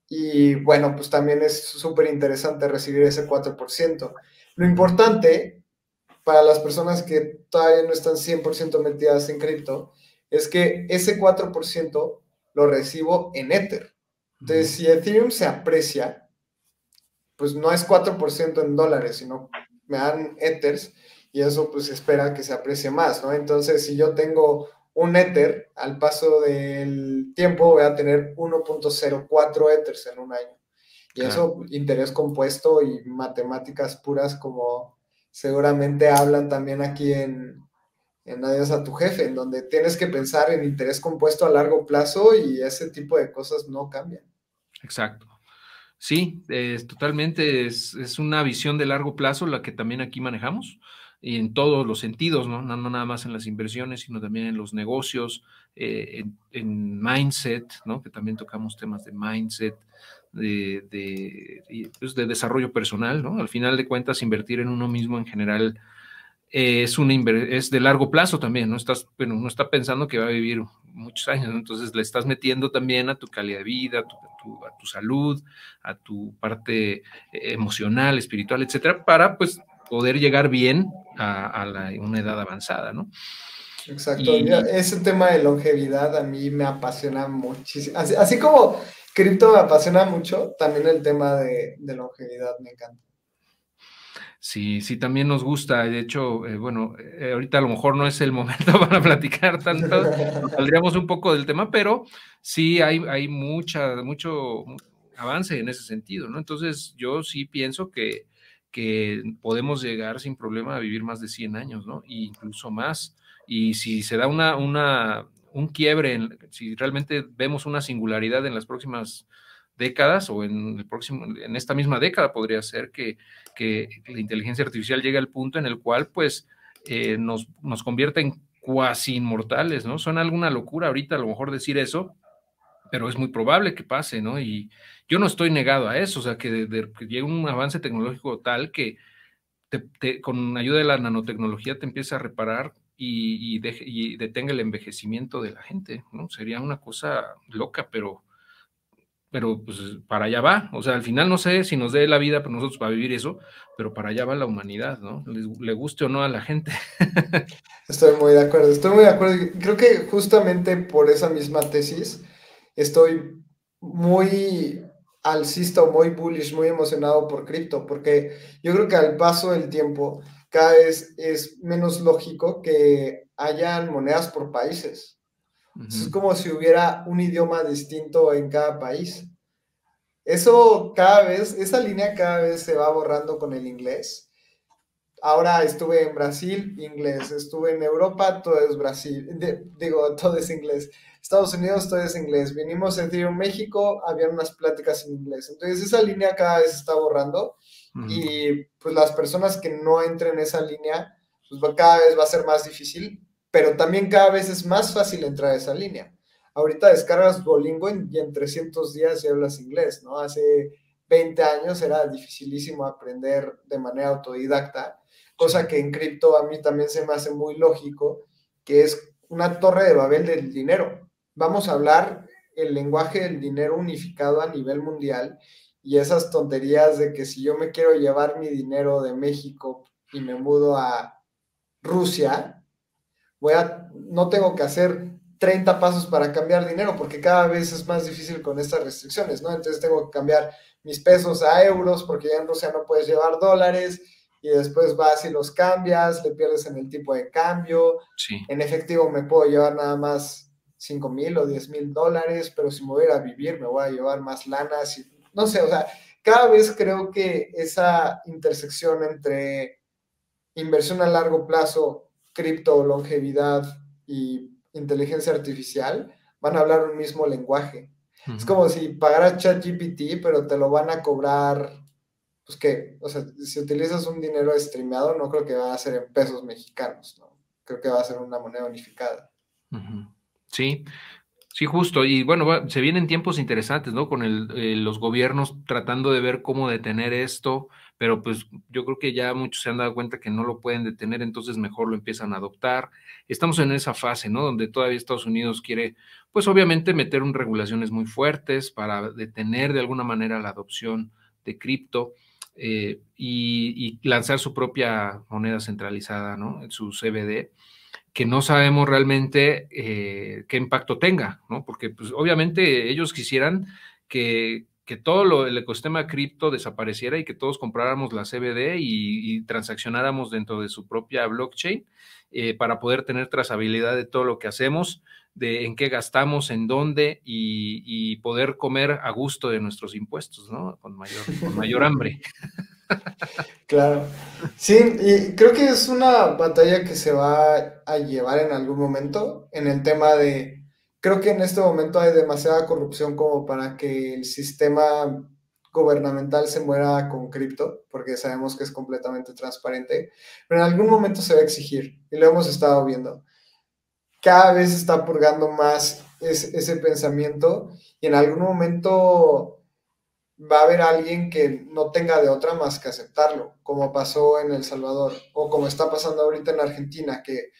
Y bueno, pues también es súper interesante recibir ese 4%. Lo importante para las personas que todavía no están 100% metidas en cripto es que ese 4% lo recibo en Ether. Entonces, si Ethereum se aprecia, pues no es 4% en dólares, sino me dan Ethers y eso pues espera que se aprecie más, ¿no? Entonces, si yo tengo un Ether, al paso del tiempo voy a tener 1.04 Ethers en un año. Y eso, interés compuesto y matemáticas puras, como seguramente hablan también aquí en, en Adiós a tu jefe, en donde tienes que pensar en interés compuesto a largo plazo y ese tipo de cosas no cambian. Exacto. Sí, es, totalmente es, es, una visión de largo plazo la que también aquí manejamos y en todos los sentidos, ¿no? No, nada más en las inversiones, sino también en los negocios, eh, en, en, mindset, ¿no? Que también tocamos temas de mindset, de, de, pues, de, desarrollo personal, ¿no? Al final de cuentas, invertir en uno mismo en general eh, es, una es de largo plazo también, ¿no? Estás, bueno, uno está pensando que va a vivir muchos años, entonces le estás metiendo también a tu calidad de vida, a tu, a tu, salud, a tu parte emocional, espiritual, etcétera, para pues poder llegar bien a, una edad avanzada, ¿no? Exacto, ese tema de longevidad a mí me apasiona muchísimo, así, así como cripto me apasiona mucho, también el tema de, longevidad me encanta. Sí, sí, también nos gusta. De hecho, eh, bueno, eh, ahorita a lo mejor no es el momento para platicar tanto, saldríamos un poco del tema, pero sí hay, hay mucha, mucho avance en ese sentido, ¿no? Entonces, yo sí pienso que, que podemos llegar sin problema a vivir más de 100 años, ¿no? E incluso más. Y si se da una, una, un quiebre, en, si realmente vemos una singularidad en las próximas décadas o en, el próximo, en esta misma década podría ser que, que la inteligencia artificial llegue al punto en el cual pues eh, nos, nos convierta en cuasi inmortales, ¿no? Suena alguna locura ahorita a lo mejor decir eso, pero es muy probable que pase, ¿no? Y yo no estoy negado a eso, o sea, que, llegue un avance tecnológico tal que con ayuda de la nanotecnología te empiece a reparar y, detenga el envejecimiento de la gente, ¿no? Sería una cosa loca, pero, pero pues para allá va. O sea, al final no sé si nos dé la vida para nosotros para vivir eso, pero para allá va la humanidad, ¿no? Le, guste o no a la gente. Estoy muy de acuerdo, estoy muy de acuerdo. Creo que justamente por esa misma tesis estoy muy alcista o muy bullish, muy emocionado por cripto, porque yo creo que al paso del tiempo cada vez es menos lógico que hayan monedas por países. Es como si hubiera un idioma distinto en cada país. Eso cada vez, esa línea cada vez se va borrando con el inglés. Ahora estuve en Brasil, inglés. Estuve en Europa, todo es Brasil. digo, todo es inglés. Estados Unidos, todo es inglés. Vinimos a Ethereum, México, había unas pláticas en inglés. Entonces esa línea cada vez se está borrando y pues las personas que no entren en esa línea, pues cada vez va a ser más difícil pero también cada vez es más fácil entrar a esa línea. Ahorita descargas Duolingo y en 300 días ya hablas inglés, ¿no? Hace 20 años era dificilísimo aprender de manera autodidacta, cosa que en cripto a mí también se me hace muy lógico, que es una torre de Babel del dinero. Vamos a hablar el lenguaje del dinero unificado a nivel mundial y esas tonterías de que si yo me quiero llevar mi dinero de México y me mudo a Rusia, voy a, no tengo que hacer 30 pasos para cambiar dinero porque cada vez es más difícil con estas restricciones, ¿no? Entonces tengo que cambiar mis pesos a euros porque ya en Rusia no puedes llevar dólares y después vas y los cambias, le pierdes en el tipo de cambio. En efectivo me puedo llevar nada más 5 mil o 10 mil dólares, pero si me voy a vivir me voy a llevar más lanas. Y, no sé, o sea, cada vez creo que esa intersección entre inversión a largo plazo, cripto, longevidad y inteligencia artificial van a hablar un mismo lenguaje. Es como si pagaras ChatGPT, pero te lo van a cobrar pues que, o sea, si utilizas un dinero streameado, no creo que va a ser en pesos mexicanos, ¿no? Creo que va a ser una moneda unificada. Sí, sí, justo. Y bueno, se vienen tiempos interesantes, ¿no? Con el, eh, los gobiernos tratando de ver cómo detener esto, pero pues yo creo que ya muchos se han dado cuenta que no lo pueden detener, entonces mejor lo empiezan a adoptar. Estamos en esa fase, ¿no? Donde todavía Estados Unidos quiere, pues obviamente meter un regulaciones muy fuertes para detener de alguna manera la adopción de cripto. Eh, y, lanzar su propia moneda centralizada, ¿no? Su CBD, que no sabemos realmente eh, qué impacto tenga, ¿no? Porque pues, obviamente ellos quisieran que, todo lo, el ecosistema cripto desapareciera y que todos compráramos la CBD y, transaccionáramos dentro de su propia blockchain eh, para poder tener trazabilidad de todo lo que hacemos de en qué gastamos, en dónde y, poder comer a gusto de nuestros impuestos, ¿no? Con mayor, con mayor hambre. Claro. Sí, y creo que es una batalla que se va a llevar en algún momento en el tema de, creo que en este momento hay demasiada corrupción como para que el sistema gubernamental se muera con cripto, porque sabemos que es completamente transparente, pero en algún momento se va a exigir y lo hemos estado viendo cada vez está purgando más ese pensamiento y en algún momento va a haber alguien que no tenga de otra más que aceptarlo, como pasó en El Salvador o como está pasando ahorita en Argentina, que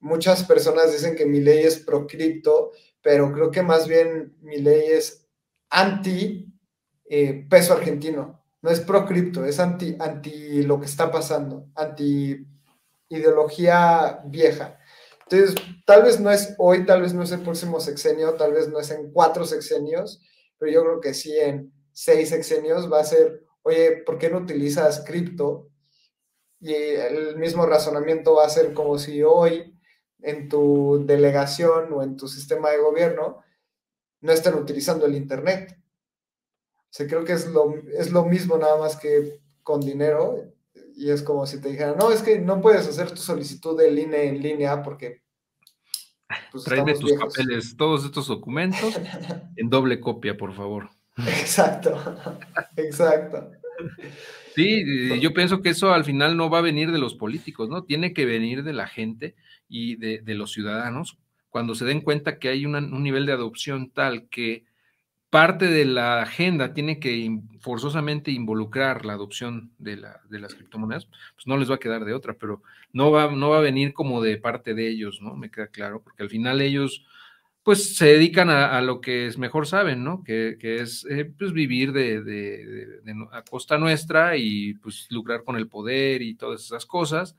muchas personas dicen que mi ley es pro cripto, pero creo que más bien mi ley es anti eh, peso argentino. No es pro cripto, es anti, anti lo que está pasando, anti ideología vieja. Entonces, tal vez no es hoy, tal vez no es el próximo sexenio, tal vez no es en cuatro sexenios, pero yo creo que sí en seis sexenios va a ser, oye, ¿por qué no utilizas cripto? Y el mismo razonamiento va a ser como si hoy en tu delegación o en tu sistema de gobierno no estén utilizando el Internet. O sea, creo que es lo, es lo mismo nada más que con dinero y es como si te dijeran, no, es que no puedes hacer tu solicitud de INE en línea porque... Pues, Tráeme tus papeles, todos estos documentos en doble copia, por favor. Exacto, exacto. Sí, yo pienso que eso al final no va a venir de los políticos, ¿no? Tiene que venir de la gente y de, los ciudadanos cuando se den cuenta que hay un nivel de adopción tal que parte de la agenda tiene que forzosamente involucrar la adopción de, las criptomonedas, pues no les va a quedar de otra, pero no va, no va a venir como de parte de ellos, ¿no? Me queda claro, porque al final ellos pues se dedican a, lo que es mejor saben, ¿no? Que, es eh, pues vivir de, a costa nuestra y pues lucrar con el poder y todas esas cosas.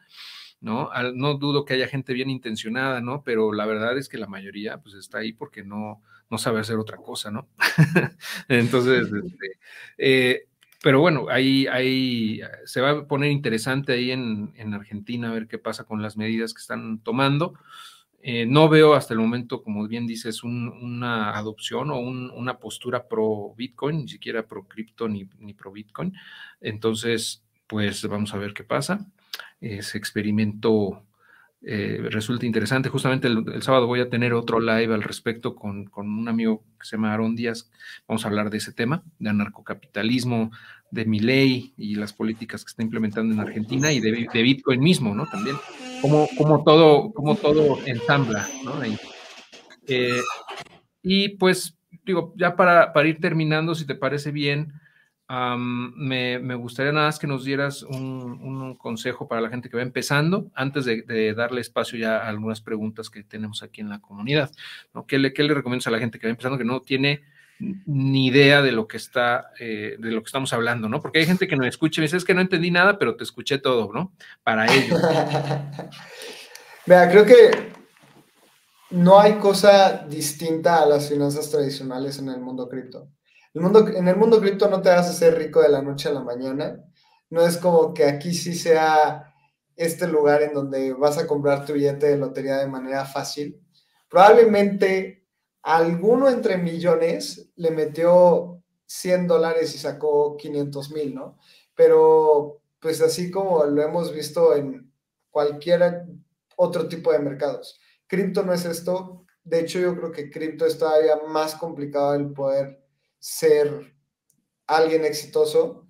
¿no? no dudo que haya gente bien intencionada, ¿no? Pero la verdad es que la mayoría pues está ahí porque no, no sabe hacer otra cosa, ¿no? Entonces, este, eh, pero bueno, ahí, ahí se va a poner interesante ahí en, Argentina a ver qué pasa con las medidas que están tomando. Eh, no veo hasta el momento, como bien dices, una adopción o una postura pro Bitcoin, ni siquiera pro cripto ni, ni pro Bitcoin. Entonces, pues vamos a ver qué pasa ese experimento eh, resulta interesante. Justamente el, sábado voy a tener otro live al respecto con, un amigo que se llama Aaron Díaz. Vamos a hablar de ese tema, de anarcocapitalismo, de mi ley y las políticas que está implementando en Argentina y de, Bitcoin mismo, ¿no? También, cómo, cómo, todo, cómo todo ensambla, ¿no? Eh, y pues, digo, ya para, para, ir terminando, si te parece bien, me, me, gustaría nada más que nos dieras un, un, consejo para la gente que va empezando, antes de, darle espacio ya a algunas preguntas que tenemos aquí en la comunidad. ¿Qué, le, ¿Qué le recomiendas a la gente que va empezando que no tiene ni idea de lo que está, eh, de lo que estamos hablando, ¿no? Porque hay gente que nos escucha y me dice, es que no entendí nada, pero te escuché todo, ¿no? Para ello. Vea, creo que no hay cosa distinta a las finanzas tradicionales en el mundo cripto. El mundo, en el mundo cripto no te vas a hacer rico de la noche a la mañana. No es como que aquí sí sea este lugar en donde vas a comprar tu billete de lotería de manera fácil. Probablemente alguno entre millones le metió 100 dólares y sacó 500 mil, ¿no? Pero pues así como lo hemos visto en cualquier otro tipo de mercados. Cripto no es esto. De hecho, yo creo que cripto es todavía más complicado el poder ser alguien exitoso,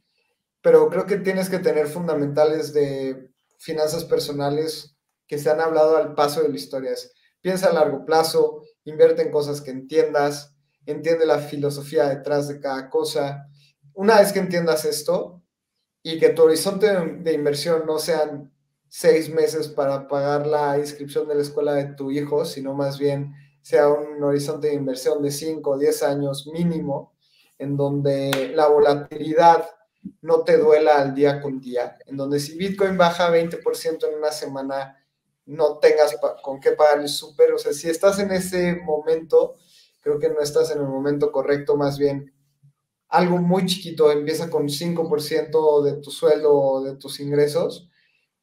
pero creo que tienes que tener fundamentales de finanzas personales que se han hablado al paso de la historia. piensa a largo plazo, invierte en cosas que entiendas, entiende la filosofía detrás de cada cosa. Una vez que entiendas esto y que tu horizonte de, inversión no sean seis meses para pagar la inscripción de la escuela de tu hijo, sino más bien sea un horizonte de inversión de 5 o 10 años mínimo, en donde la volatilidad no te duela al día con día, en donde si Bitcoin baja 20% en una semana, no tengas con qué pagar el súper. O sea, si estás en ese momento, creo que no estás en el momento correcto, más bien algo muy chiquito, empieza con 5% de tu sueldo o de tus ingresos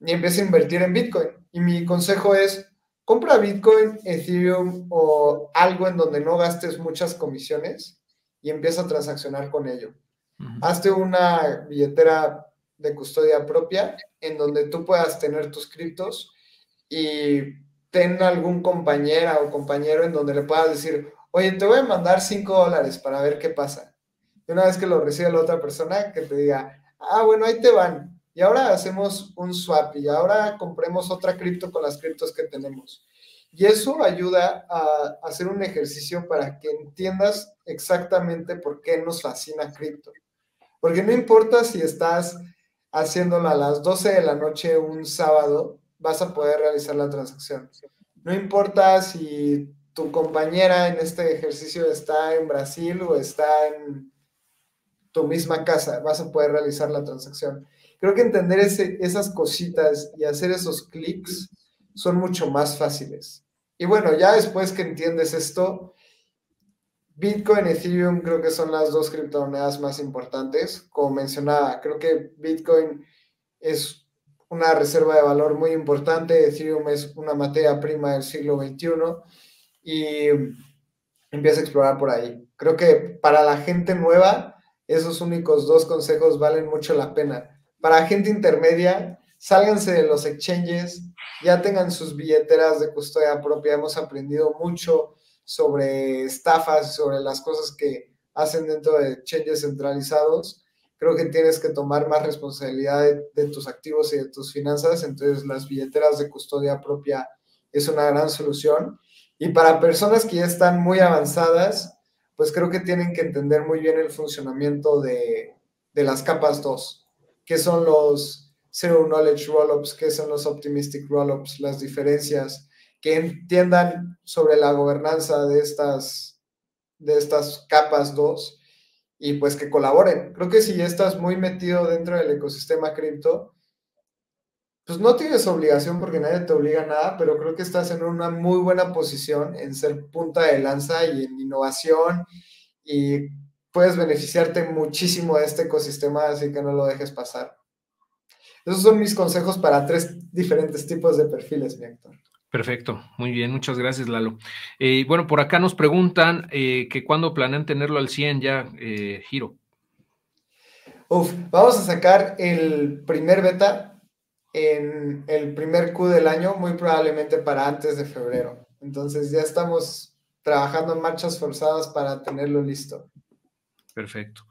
y empieza a invertir en Bitcoin. Y mi consejo es, compra Bitcoin, Ethereum o algo en donde no gastes muchas comisiones y empieza a transaccionar con ello. Hazte una billetera de custodia propia en donde tú puedas tener tus criptos y ten algún compañera o compañero en donde le puedas decir, oye, te voy a mandar 5 dólares para ver qué pasa. Y una vez que lo recibe la otra persona, que te diga, ah, bueno, ahí te van. Y ahora hacemos un swap y ahora compremos otra cripto con las criptos que tenemos. Y eso ayuda a hacer un ejercicio para que entiendas exactamente por qué nos fascina cripto. Porque no importa si estás haciéndolo a las 12 de la noche un sábado, vas a poder realizar la transacción. No importa si tu compañera en este ejercicio está en Brasil o está en tu misma casa, vas a poder realizar la transacción. Creo que entender esas cositas y hacer esos clics son mucho más fáciles. Y bueno, ya después que entiendes esto, Bitcoin y Ethereum creo que son las dos criptomonedas más importantes. Como mencionaba, creo que Bitcoin es una reserva de valor muy importante. Ethereum es una materia prima del siglo XXI y empieza a explorar por ahí. Creo que para la gente nueva, esos únicos dos consejos valen mucho la pena. Para gente intermedia, sálganse de los exchanges, ya tengan sus billeteras de custodia propia. Hemos aprendido mucho sobre estafas, sobre las cosas que hacen dentro de exchanges centralizados creo que tienes que tomar más responsabilidad de, tus activos y de tus finanzas, entonces las billeteras de custodia propia es una gran solución. Y para personas que ya están muy avanzadas, pues creo que tienen que entender muy bien el funcionamiento de, de las capas 2, que son los Zero Knowledge Rollups, que son los Optimistic Rollups, las diferencias, que entiendan sobre la gobernanza de estas, de estas capas 2 y pues que colaboren. Creo que si ya estás muy metido dentro del ecosistema cripto, pues no tienes obligación porque nadie te obliga a nada, pero creo que estás en una muy buena posición en ser punta de lanza y en innovación y puedes beneficiarte muchísimo de este ecosistema, así que no lo dejes pasar. Esos son mis consejos para tres diferentes tipos de perfiles, mi. Perfecto, muy bien, muchas gracias Lalo. Eh, bueno, por acá nos preguntan eh, que cuándo planean tenerlo al 100 ya, eh, Giro. Uf, vamos a sacar el primer beta en el primer Q del año, muy probablemente para antes de febrero. Entonces ya estamos trabajando en marchas forzadas para tenerlo listo. Perfecto.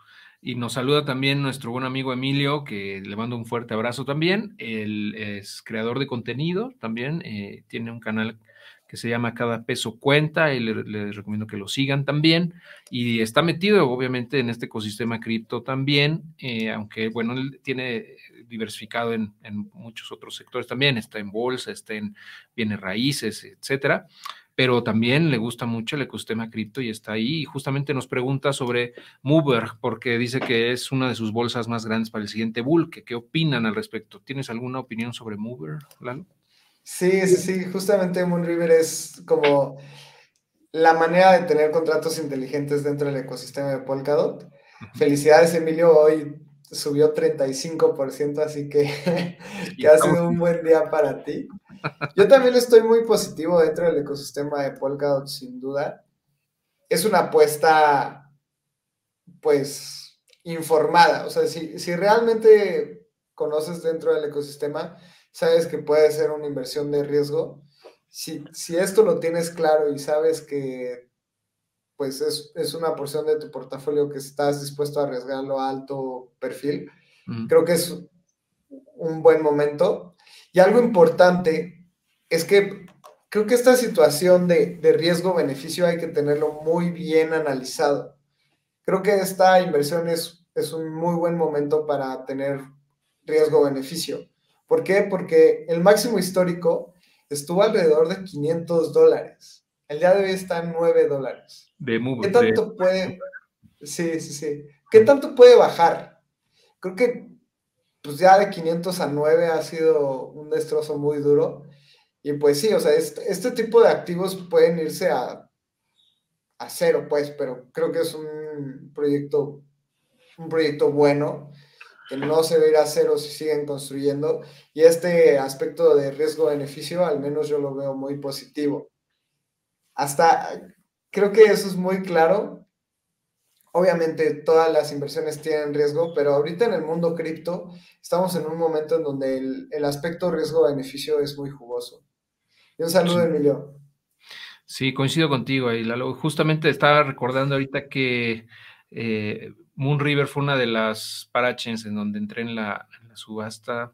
Y nos saluda también nuestro buen amigo Emilio, que le mando un fuerte abrazo también. Él es creador de contenido también, eh, tiene un canal que se llama Cada Peso Cuenta y les recomiendo que lo sigan también. Y está metido obviamente en este ecosistema cripto también, eh, aunque bueno, tiene diversificado en, en, muchos otros sectores también, está en bolsa, está en bienes raíces, etcétera pero también le gusta mucho el ecosistema cripto y está ahí. Y justamente nos pregunta sobre Mover, porque dice que es una de sus bolsas más grandes para el siguiente bull. ¿Qué, opinan al respecto? ¿Tienes alguna opinión sobre Mover, Lalo? Sí, sí, sí. Justamente Moonriver es como la manera de tener contratos inteligentes dentro del ecosistema de Polkadot. Felicidades, Emilio. Hoy subió 35%, así que, que ha sido un buen día para ti. Yo también estoy muy positivo dentro del ecosistema de Polkadot, sin duda. Es una apuesta, pues, informada. O sea, si, si realmente conoces dentro del ecosistema, sabes que puede ser una inversión de riesgo. Si, si esto lo tienes claro y sabes que pues es, es, una porción de tu portafolio que estás dispuesto a arriesgarlo a alto perfil, creo que es un buen momento. Y algo importante es que creo que esta situación de, de riesgo-beneficio hay que tenerlo muy bien analizado. Creo que esta inversión es, es un muy buen momento para tener riesgo-beneficio. ¿Por qué? Porque el máximo histórico estuvo alrededor de 500 dólares. El día de hoy está en 9 dólares. De ¿Qué tanto puede... Sí, sí, sí. ¿Qué tanto puede bajar? Creo que pues ya de 500 a 9 ha sido un destrozo muy duro. Y pues sí, o sea, este, este tipo de activos pueden irse a, a cero, pues, pero creo que es un proyecto, un proyecto bueno, que no se va a ir a cero si siguen construyendo. Y este aspecto de riesgo-beneficio, al menos yo lo veo muy positivo. Hasta, creo que eso es muy claro Obviamente todas las inversiones tienen riesgo, pero ahorita en el mundo cripto estamos en un momento en donde el, aspecto riesgo-beneficio es muy jugoso. Y un saludo, Emilio. Sí, coincido contigo ahí, Lalo. Justamente estaba recordando ahorita que eh, Moon River fue una de las parachains en donde entré en la, subasta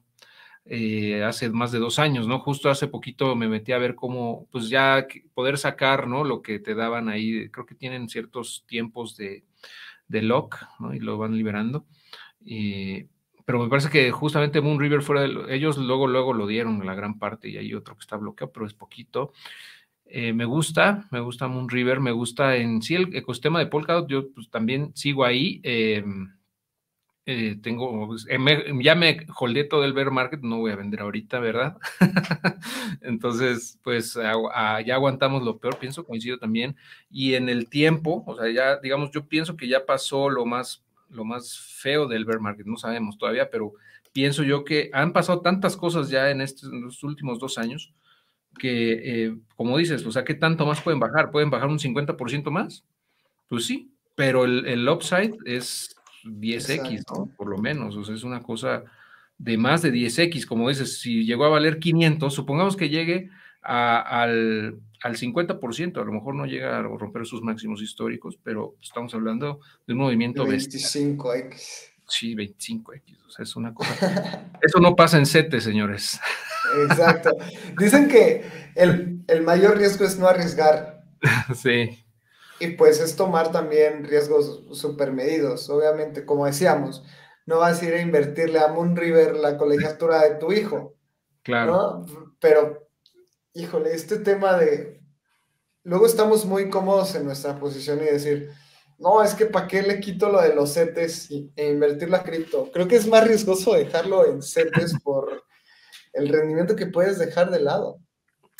eh, hace más de dos años, ¿no? Justo hace poquito me metí a ver cómo, pues ya poder sacar, ¿no? Lo que te daban ahí, creo que tienen ciertos tiempos de, de lock, ¿no? Y lo van liberando. pero me parece que justamente Moon River fuera de ellos luego, luego lo dieron la gran parte y hay otro que está bloqueado, pero es poquito. Eh, me gusta, me gusta Moon River, me gusta en sí el ecosistema de Polkadot, yo pues, también sigo ahí. Eh, eh, tengo, pues, ya me holdeé todo el bear market, no voy a vender ahorita, ¿verdad? Entonces, pues ya aguantamos lo peor, pienso, coincido también. Y en el tiempo, o sea, ya, digamos, yo pienso que ya pasó lo más, lo más feo del bear market, no sabemos todavía, pero pienso yo que han pasado tantas cosas ya en, estos, últimos dos años que, eh, como dices, o sea, ¿qué tanto más pueden bajar? ¿Pueden bajar un 50% más? Pues sí, pero el, el upside es 10x, ¿no? Por lo menos, o sea, es una cosa de más de 10x, como dices, si llegó a valer 500, supongamos que llegue al, al 50%, a lo mejor no llega a romper sus máximos históricos, pero estamos hablando de un movimiento 25x. Sí, 25x, o sea, es una cosa. Eso no pasa en CETE, señores. Exacto. Dicen que el, el mayor riesgo es no arriesgar. Sí. Y pues es tomar también riesgos supermedidos. Obviamente, como decíamos, no vas a ir a invertirle a Moon River la colegiatura de tu hijo. Claro. Pero, híjole, este tema de... Luego estamos muy cómodos en nuestra posición y decir, no, es que ¿para qué le quito lo de los CETES e invertir la cripto? Creo que es más riesgoso dejarlo en CETES por el rendimiento que puedes dejar de lado.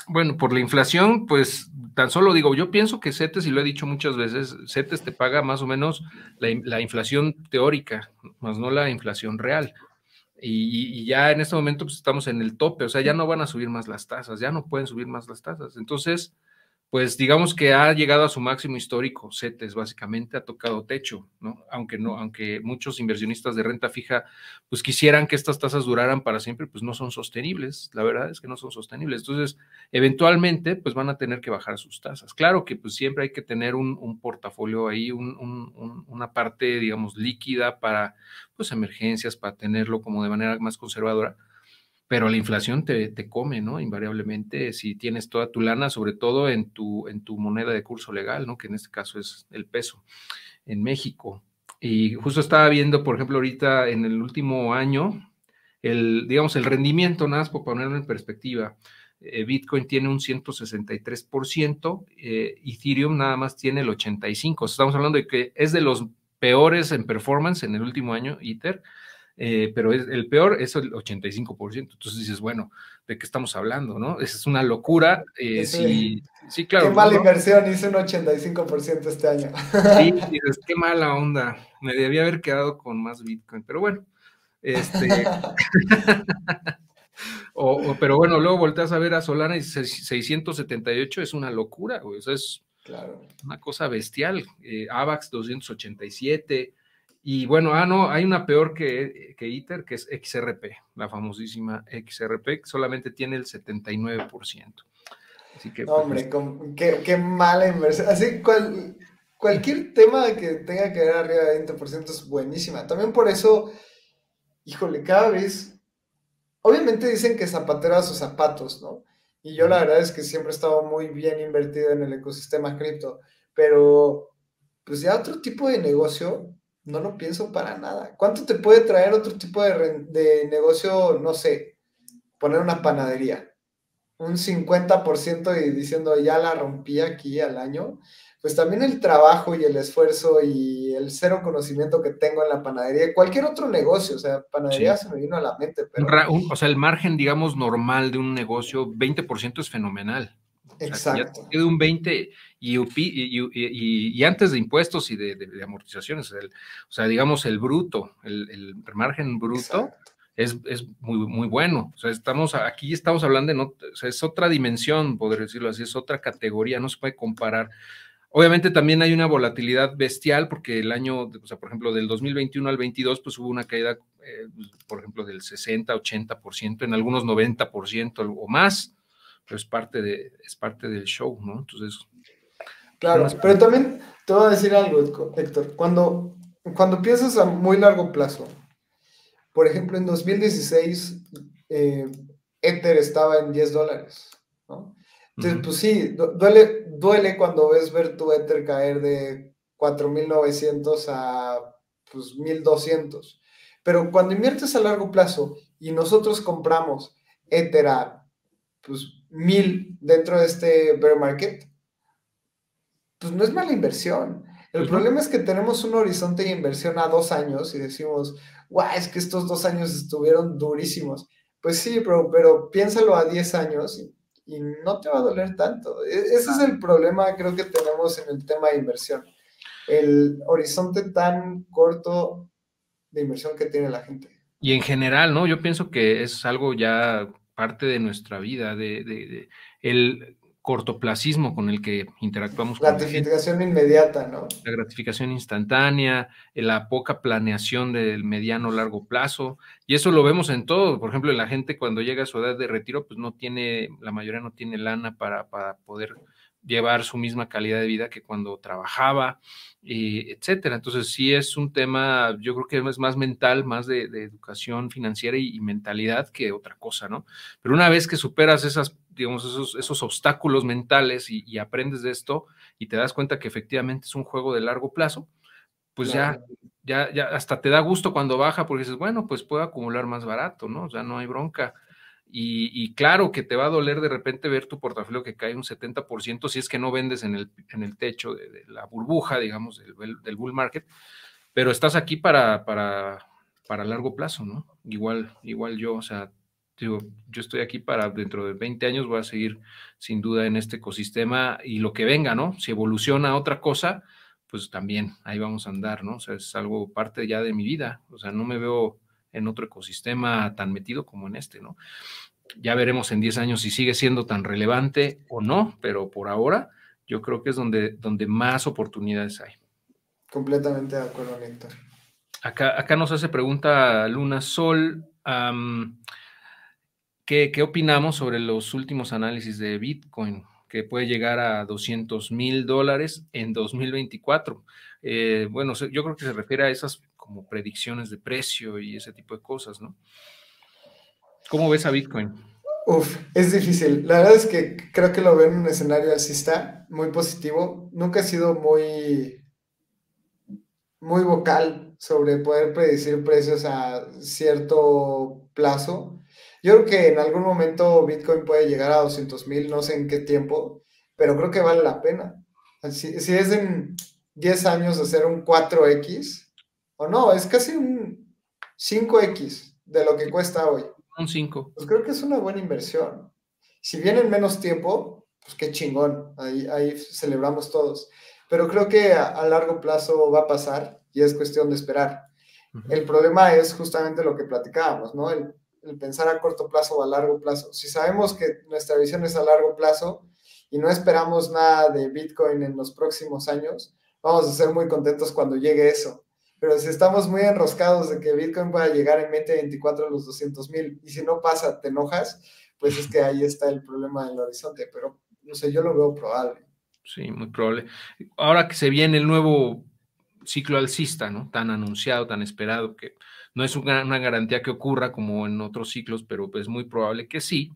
Bueno, por la inflación, pues tan solo digo, yo pienso que CETES, y lo he dicho muchas veces, CETES te paga más o menos la, inflación teórica, más no la inflación real. Y, ya en este momento pues, estamos en el tope, o sea, ya no van a subir más las tasas, ya no pueden subir más las tasas. Entonces, pues digamos que ha llegado a su máximo histórico, CETES básicamente ha tocado techo, ¿no? Aunque no, aunque muchos inversionistas de renta fija pues quisieran que estas tasas duraran para siempre, pues no son sostenibles, la verdad es que no son sostenibles. Entonces, eventualmente pues van a tener que bajar sus tasas. Claro que pues siempre hay que tener un, portafolio ahí, una parte, digamos, líquida para pues emergencias, para tenerlo como de manera más conservadora pero la inflación te, te, come, ¿no? Invariablemente, si tienes toda tu lana, sobre todo en tu, en tu moneda de curso legal, ¿no? Que en este caso es el peso en México. Y justo estaba viendo, por ejemplo, ahorita en el último año, el, digamos, el rendimiento, nada más por ponerlo en perspectiva. Eh, Bitcoin tiene un 163%, eh, Ethereum nada más tiene el 85%. Estamos hablando de que es de los peores en performance en el último año, Ether, eh, pero es, el peor es el 85%. Entonces dices, bueno, ¿de qué estamos hablando? ¿no? Es una locura. Eh, sí, sí, claro. Qué mala inversión, hice un 85% este año. Sí, dices, qué mala onda. Me debía haber quedado con más Bitcoin, pero bueno. Este. o, pero bueno, luego volteas a ver a Solana y 678 es una locura, güey. Eso es una cosa bestial. Eh, AVAX 287. Y bueno, ah, no, hay una peor que, que ITER, que es XRP, la famosísima XRP, que solamente tiene el 79%. Así que, pues, Hombre, qué, qué, mala inversión. Así, cual, cualquier tema que tenga que ver arriba de 20% es buenísima. También por eso, híjole, cada vez, obviamente dicen que zapatero a sus zapatos, ¿no? Y yo la verdad es que siempre he estado muy bien invertido en el ecosistema cripto, pero pues ya otro tipo de negocio no lo pienso para nada. ¿Cuánto te puede traer otro tipo de, negocio, no sé, poner una panadería? Un 50% y diciendo ya la rompí aquí al año. Pues también el trabajo y el esfuerzo y el cero conocimiento que tengo en la panadería, cualquier otro negocio, o sea, panadería se me vino a la mente. Pero... o sea, el margen, digamos, normal de un negocio, 20% es fenomenal. Exacto. O de un 20 y, y, antes de impuestos y de, amortizaciones, o sea, digamos el bruto, el, margen bruto es, muy, muy bueno. O sea, estamos aquí estamos hablando de, no, o sea, es otra dimensión, poder decirlo así, es otra categoría, no se puede comparar. Obviamente también hay una volatilidad bestial porque el año, o sea, por ejemplo, del 2021 al 22, pues hubo una caída, eh, por ejemplo, del 60, 80%, en algunos 90% o más pero es parte, de, es parte del show, ¿no? Entonces. Claro, pero también te voy a decir algo, Héctor. Cuando, cuando piensas a muy largo plazo, por ejemplo, en 2016, eh, Ether estaba en 10 dólares, ¿no? Entonces, pues sí, duele, duele cuando ves ver tu Ether caer de 4.900 a pues, 1.200. Pero cuando inviertes a largo plazo y nosotros compramos Ether a pues, mil dentro de este bear market, pues no es mala inversión. El problema es que tenemos un horizonte de inversión a dos años y decimos, guau, es que estos dos años estuvieron durísimos. Pues sí, pero, pero piénsalo a 10 años y, no te va a doler tanto. E, ese es el problema, creo que tenemos en el tema de inversión. El horizonte tan corto de inversión que tiene la gente. Y en general, ¿no? Yo pienso que es algo ya parte de nuestra vida, de, el cortoplacismo con el que interactuamos. Gratificación inmediata, ¿no? La gratificación instantánea, la poca planeación del mediano largo plazo, y eso lo vemos en todo. Por ejemplo, la gente cuando llega a su edad de retiro, pues no tiene, la mayoría no tiene lana para, para poder llevar su misma calidad de vida que cuando trabajaba, y etcétera. Entonces, sí es un tema, yo creo que es más mental, más de, educación financiera y, mentalidad que otra cosa, ¿no? Pero una vez que superas esas, digamos, esos, esos obstáculos mentales y, aprendes de esto y te das cuenta que efectivamente es un juego de largo plazo, pues ya, ya, ya hasta te da gusto cuando baja porque dices, bueno, pues puedo acumular más barato, ¿no? O sea, no hay bronca. Y, claro que te va a doler de repente ver tu portafolio que cae un 70% si es que no vendes en el, en el techo de, la burbuja, digamos, del, bull market, pero estás aquí para, para, para largo plazo, ¿no? Igual, igual yo, o sea, yo estoy aquí para dentro de 20 años, voy a seguir sin duda en este ecosistema y lo que venga, ¿no? Si evoluciona otra cosa, pues también ahí vamos a andar, ¿no? O sea, es algo parte ya de mi vida, o sea, no me veo en otro ecosistema tan metido como en este, ¿no? Ya veremos en 10 años si sigue siendo tan relevante o no, pero por ahora yo creo que es donde, donde más oportunidades hay. Completamente de acuerdo, Néctor. Acá, acá nos hace pregunta Luna Sol. ¿qué, ¿Qué opinamos sobre los últimos análisis de Bitcoin? que puede llegar a 200 mil dólares en 2024. Eh, bueno, yo creo que se refiere a esas como predicciones de precio y ese tipo de cosas, ¿no? ¿Cómo ves a Bitcoin? Uf, es difícil. La verdad es que creo que lo veo en un escenario alcista muy positivo. Nunca he sido muy, muy vocal sobre poder predecir precios a cierto plazo. Yo creo que en algún momento Bitcoin puede llegar a 200 mil, no sé en qué tiempo, pero creo que vale la pena. Si, si es en 10 años hacer un 4X, o no, es casi un 5X de lo que cuesta hoy. Un 5. Pues creo que es una buena inversión. Si viene en menos tiempo, pues qué chingón, ahí, ahí celebramos todos. Pero creo que a, largo plazo va a pasar y es cuestión de esperar. El problema es justamente lo que platicábamos, ¿no? El, el pensar a corto plazo o a largo plazo. Si sabemos que nuestra visión es a largo plazo y no esperamos nada de Bitcoin en los próximos años, vamos a ser muy contentos cuando llegue eso. Pero si estamos muy enroscados de que Bitcoin pueda llegar en 2024 a los 200 mil y si no pasa, te enojas, pues es que ahí está el problema del horizonte. Pero no sé, yo lo veo probable. Sí, muy probable. Ahora que se viene el nuevo ciclo alcista, ¿no? Tan anunciado, tan esperado, que no es una, garantía que ocurra como en otros ciclos, pero es muy probable que sí.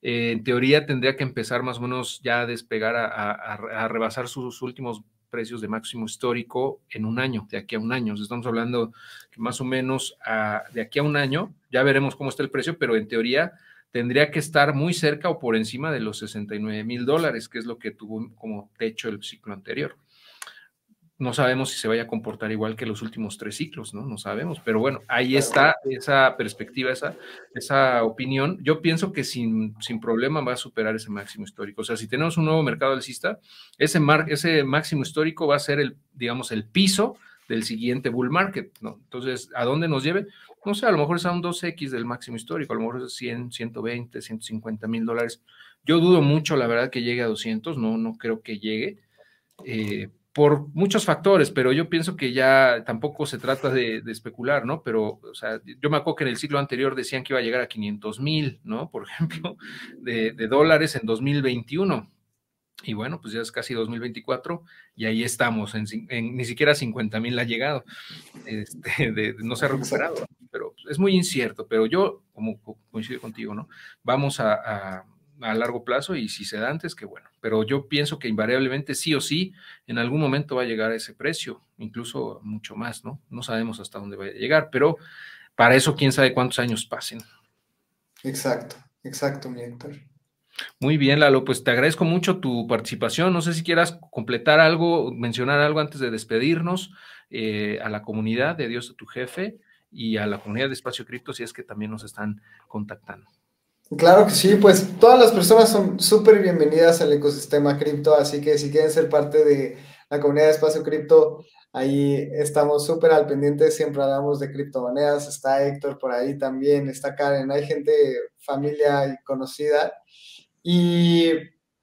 Eh, en teoría tendría que empezar más o menos ya a despegar, a, rebasar sus últimos precios de máximo histórico en un año, de aquí a un año. Estamos hablando que más o menos de aquí a un año, ya veremos cómo está el precio, pero en teoría tendría que estar muy cerca o por encima de los 69 mil dólares, que es lo que tuvo como techo el ciclo anterior no sabemos si se vaya a comportar igual que los últimos tres ciclos, ¿no? No sabemos, pero bueno, ahí está esa perspectiva, esa, esa opinión. Yo pienso que sin, sin problema va a superar ese máximo histórico. O sea, si tenemos un nuevo mercado alcista, ese, mar, ese máximo histórico va a ser el, digamos, el piso del siguiente bull market, ¿no? Entonces, ¿a dónde nos lleve? No sé, a lo mejor es a un 2X del máximo histórico, a lo mejor es 100, 120, 150 mil dólares. Yo dudo mucho, la verdad, que llegue a 200, no, no creo que llegue. Eh, por muchos factores, pero yo pienso que ya tampoco se trata de, especular, ¿no? Pero, o sea, yo me acuerdo que en el siglo anterior decían que iba a llegar a 500 mil, ¿no? Por ejemplo, de, dólares en 2021. Y bueno, pues ya es casi 2024 y ahí estamos, en, ni siquiera 50 mil ha llegado, este, no se ha recuperado, pero es muy incierto, pero yo, como coincido contigo, ¿no? Vamos a a largo plazo y si se da antes, que bueno. Pero yo pienso que invariablemente sí o sí, en algún momento va a llegar a ese precio, incluso mucho más, ¿no? No sabemos hasta dónde va a llegar, pero para eso quién sabe cuántos años pasen. Exacto, exacto, mi Héctor. Muy bien, Lalo, pues te agradezco mucho tu participación. No sé si quieras completar algo, mencionar algo antes de despedirnos eh, a la comunidad de Dios a tu jefe y a la comunidad de Espacio Cripto, si es que también nos están contactando. Claro que sí, pues todas las personas son súper bienvenidas al ecosistema cripto, así que si quieren ser parte de la comunidad de espacio cripto, ahí estamos súper al pendiente, siempre hablamos de criptomonedas, está Héctor por ahí también, está Karen, hay gente, familia y conocida. Y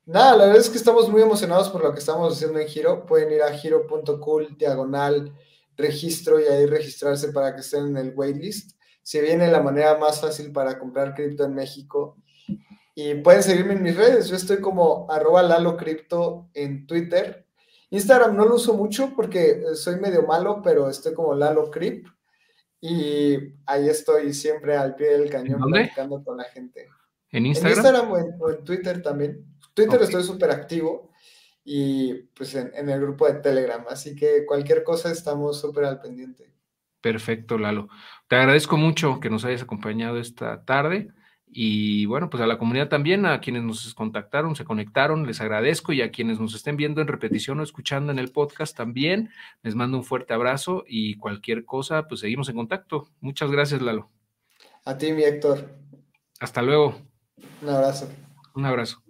nada, la verdad es que estamos muy emocionados por lo que estamos haciendo en Giro, pueden ir a giro.cool diagonal registro y ahí registrarse para que estén en el waitlist se viene la manera más fácil para comprar cripto en México. Y pueden seguirme en mis redes. Yo estoy como arroba Lalo Cripto en Twitter. Instagram no lo uso mucho porque soy medio malo, pero estoy como Lalo Crip. Y ahí estoy siempre al pie del cañón platicando con la gente. ¿En Instagram? En Instagram o en, Twitter también. Twitter estoy súper activo y pues en, en, el grupo de Telegram. Así que cualquier cosa estamos súper al pendiente. Perfecto, Lalo. Te agradezco mucho que nos hayas acompañado esta tarde y bueno, pues a la comunidad también, a quienes nos contactaron, se conectaron, les agradezco y a quienes nos estén viendo en repetición o escuchando en el podcast también, les mando un fuerte abrazo y cualquier cosa, pues seguimos en contacto. Muchas gracias, Lalo. A ti, mi Héctor. Hasta luego. Un abrazo. Un abrazo.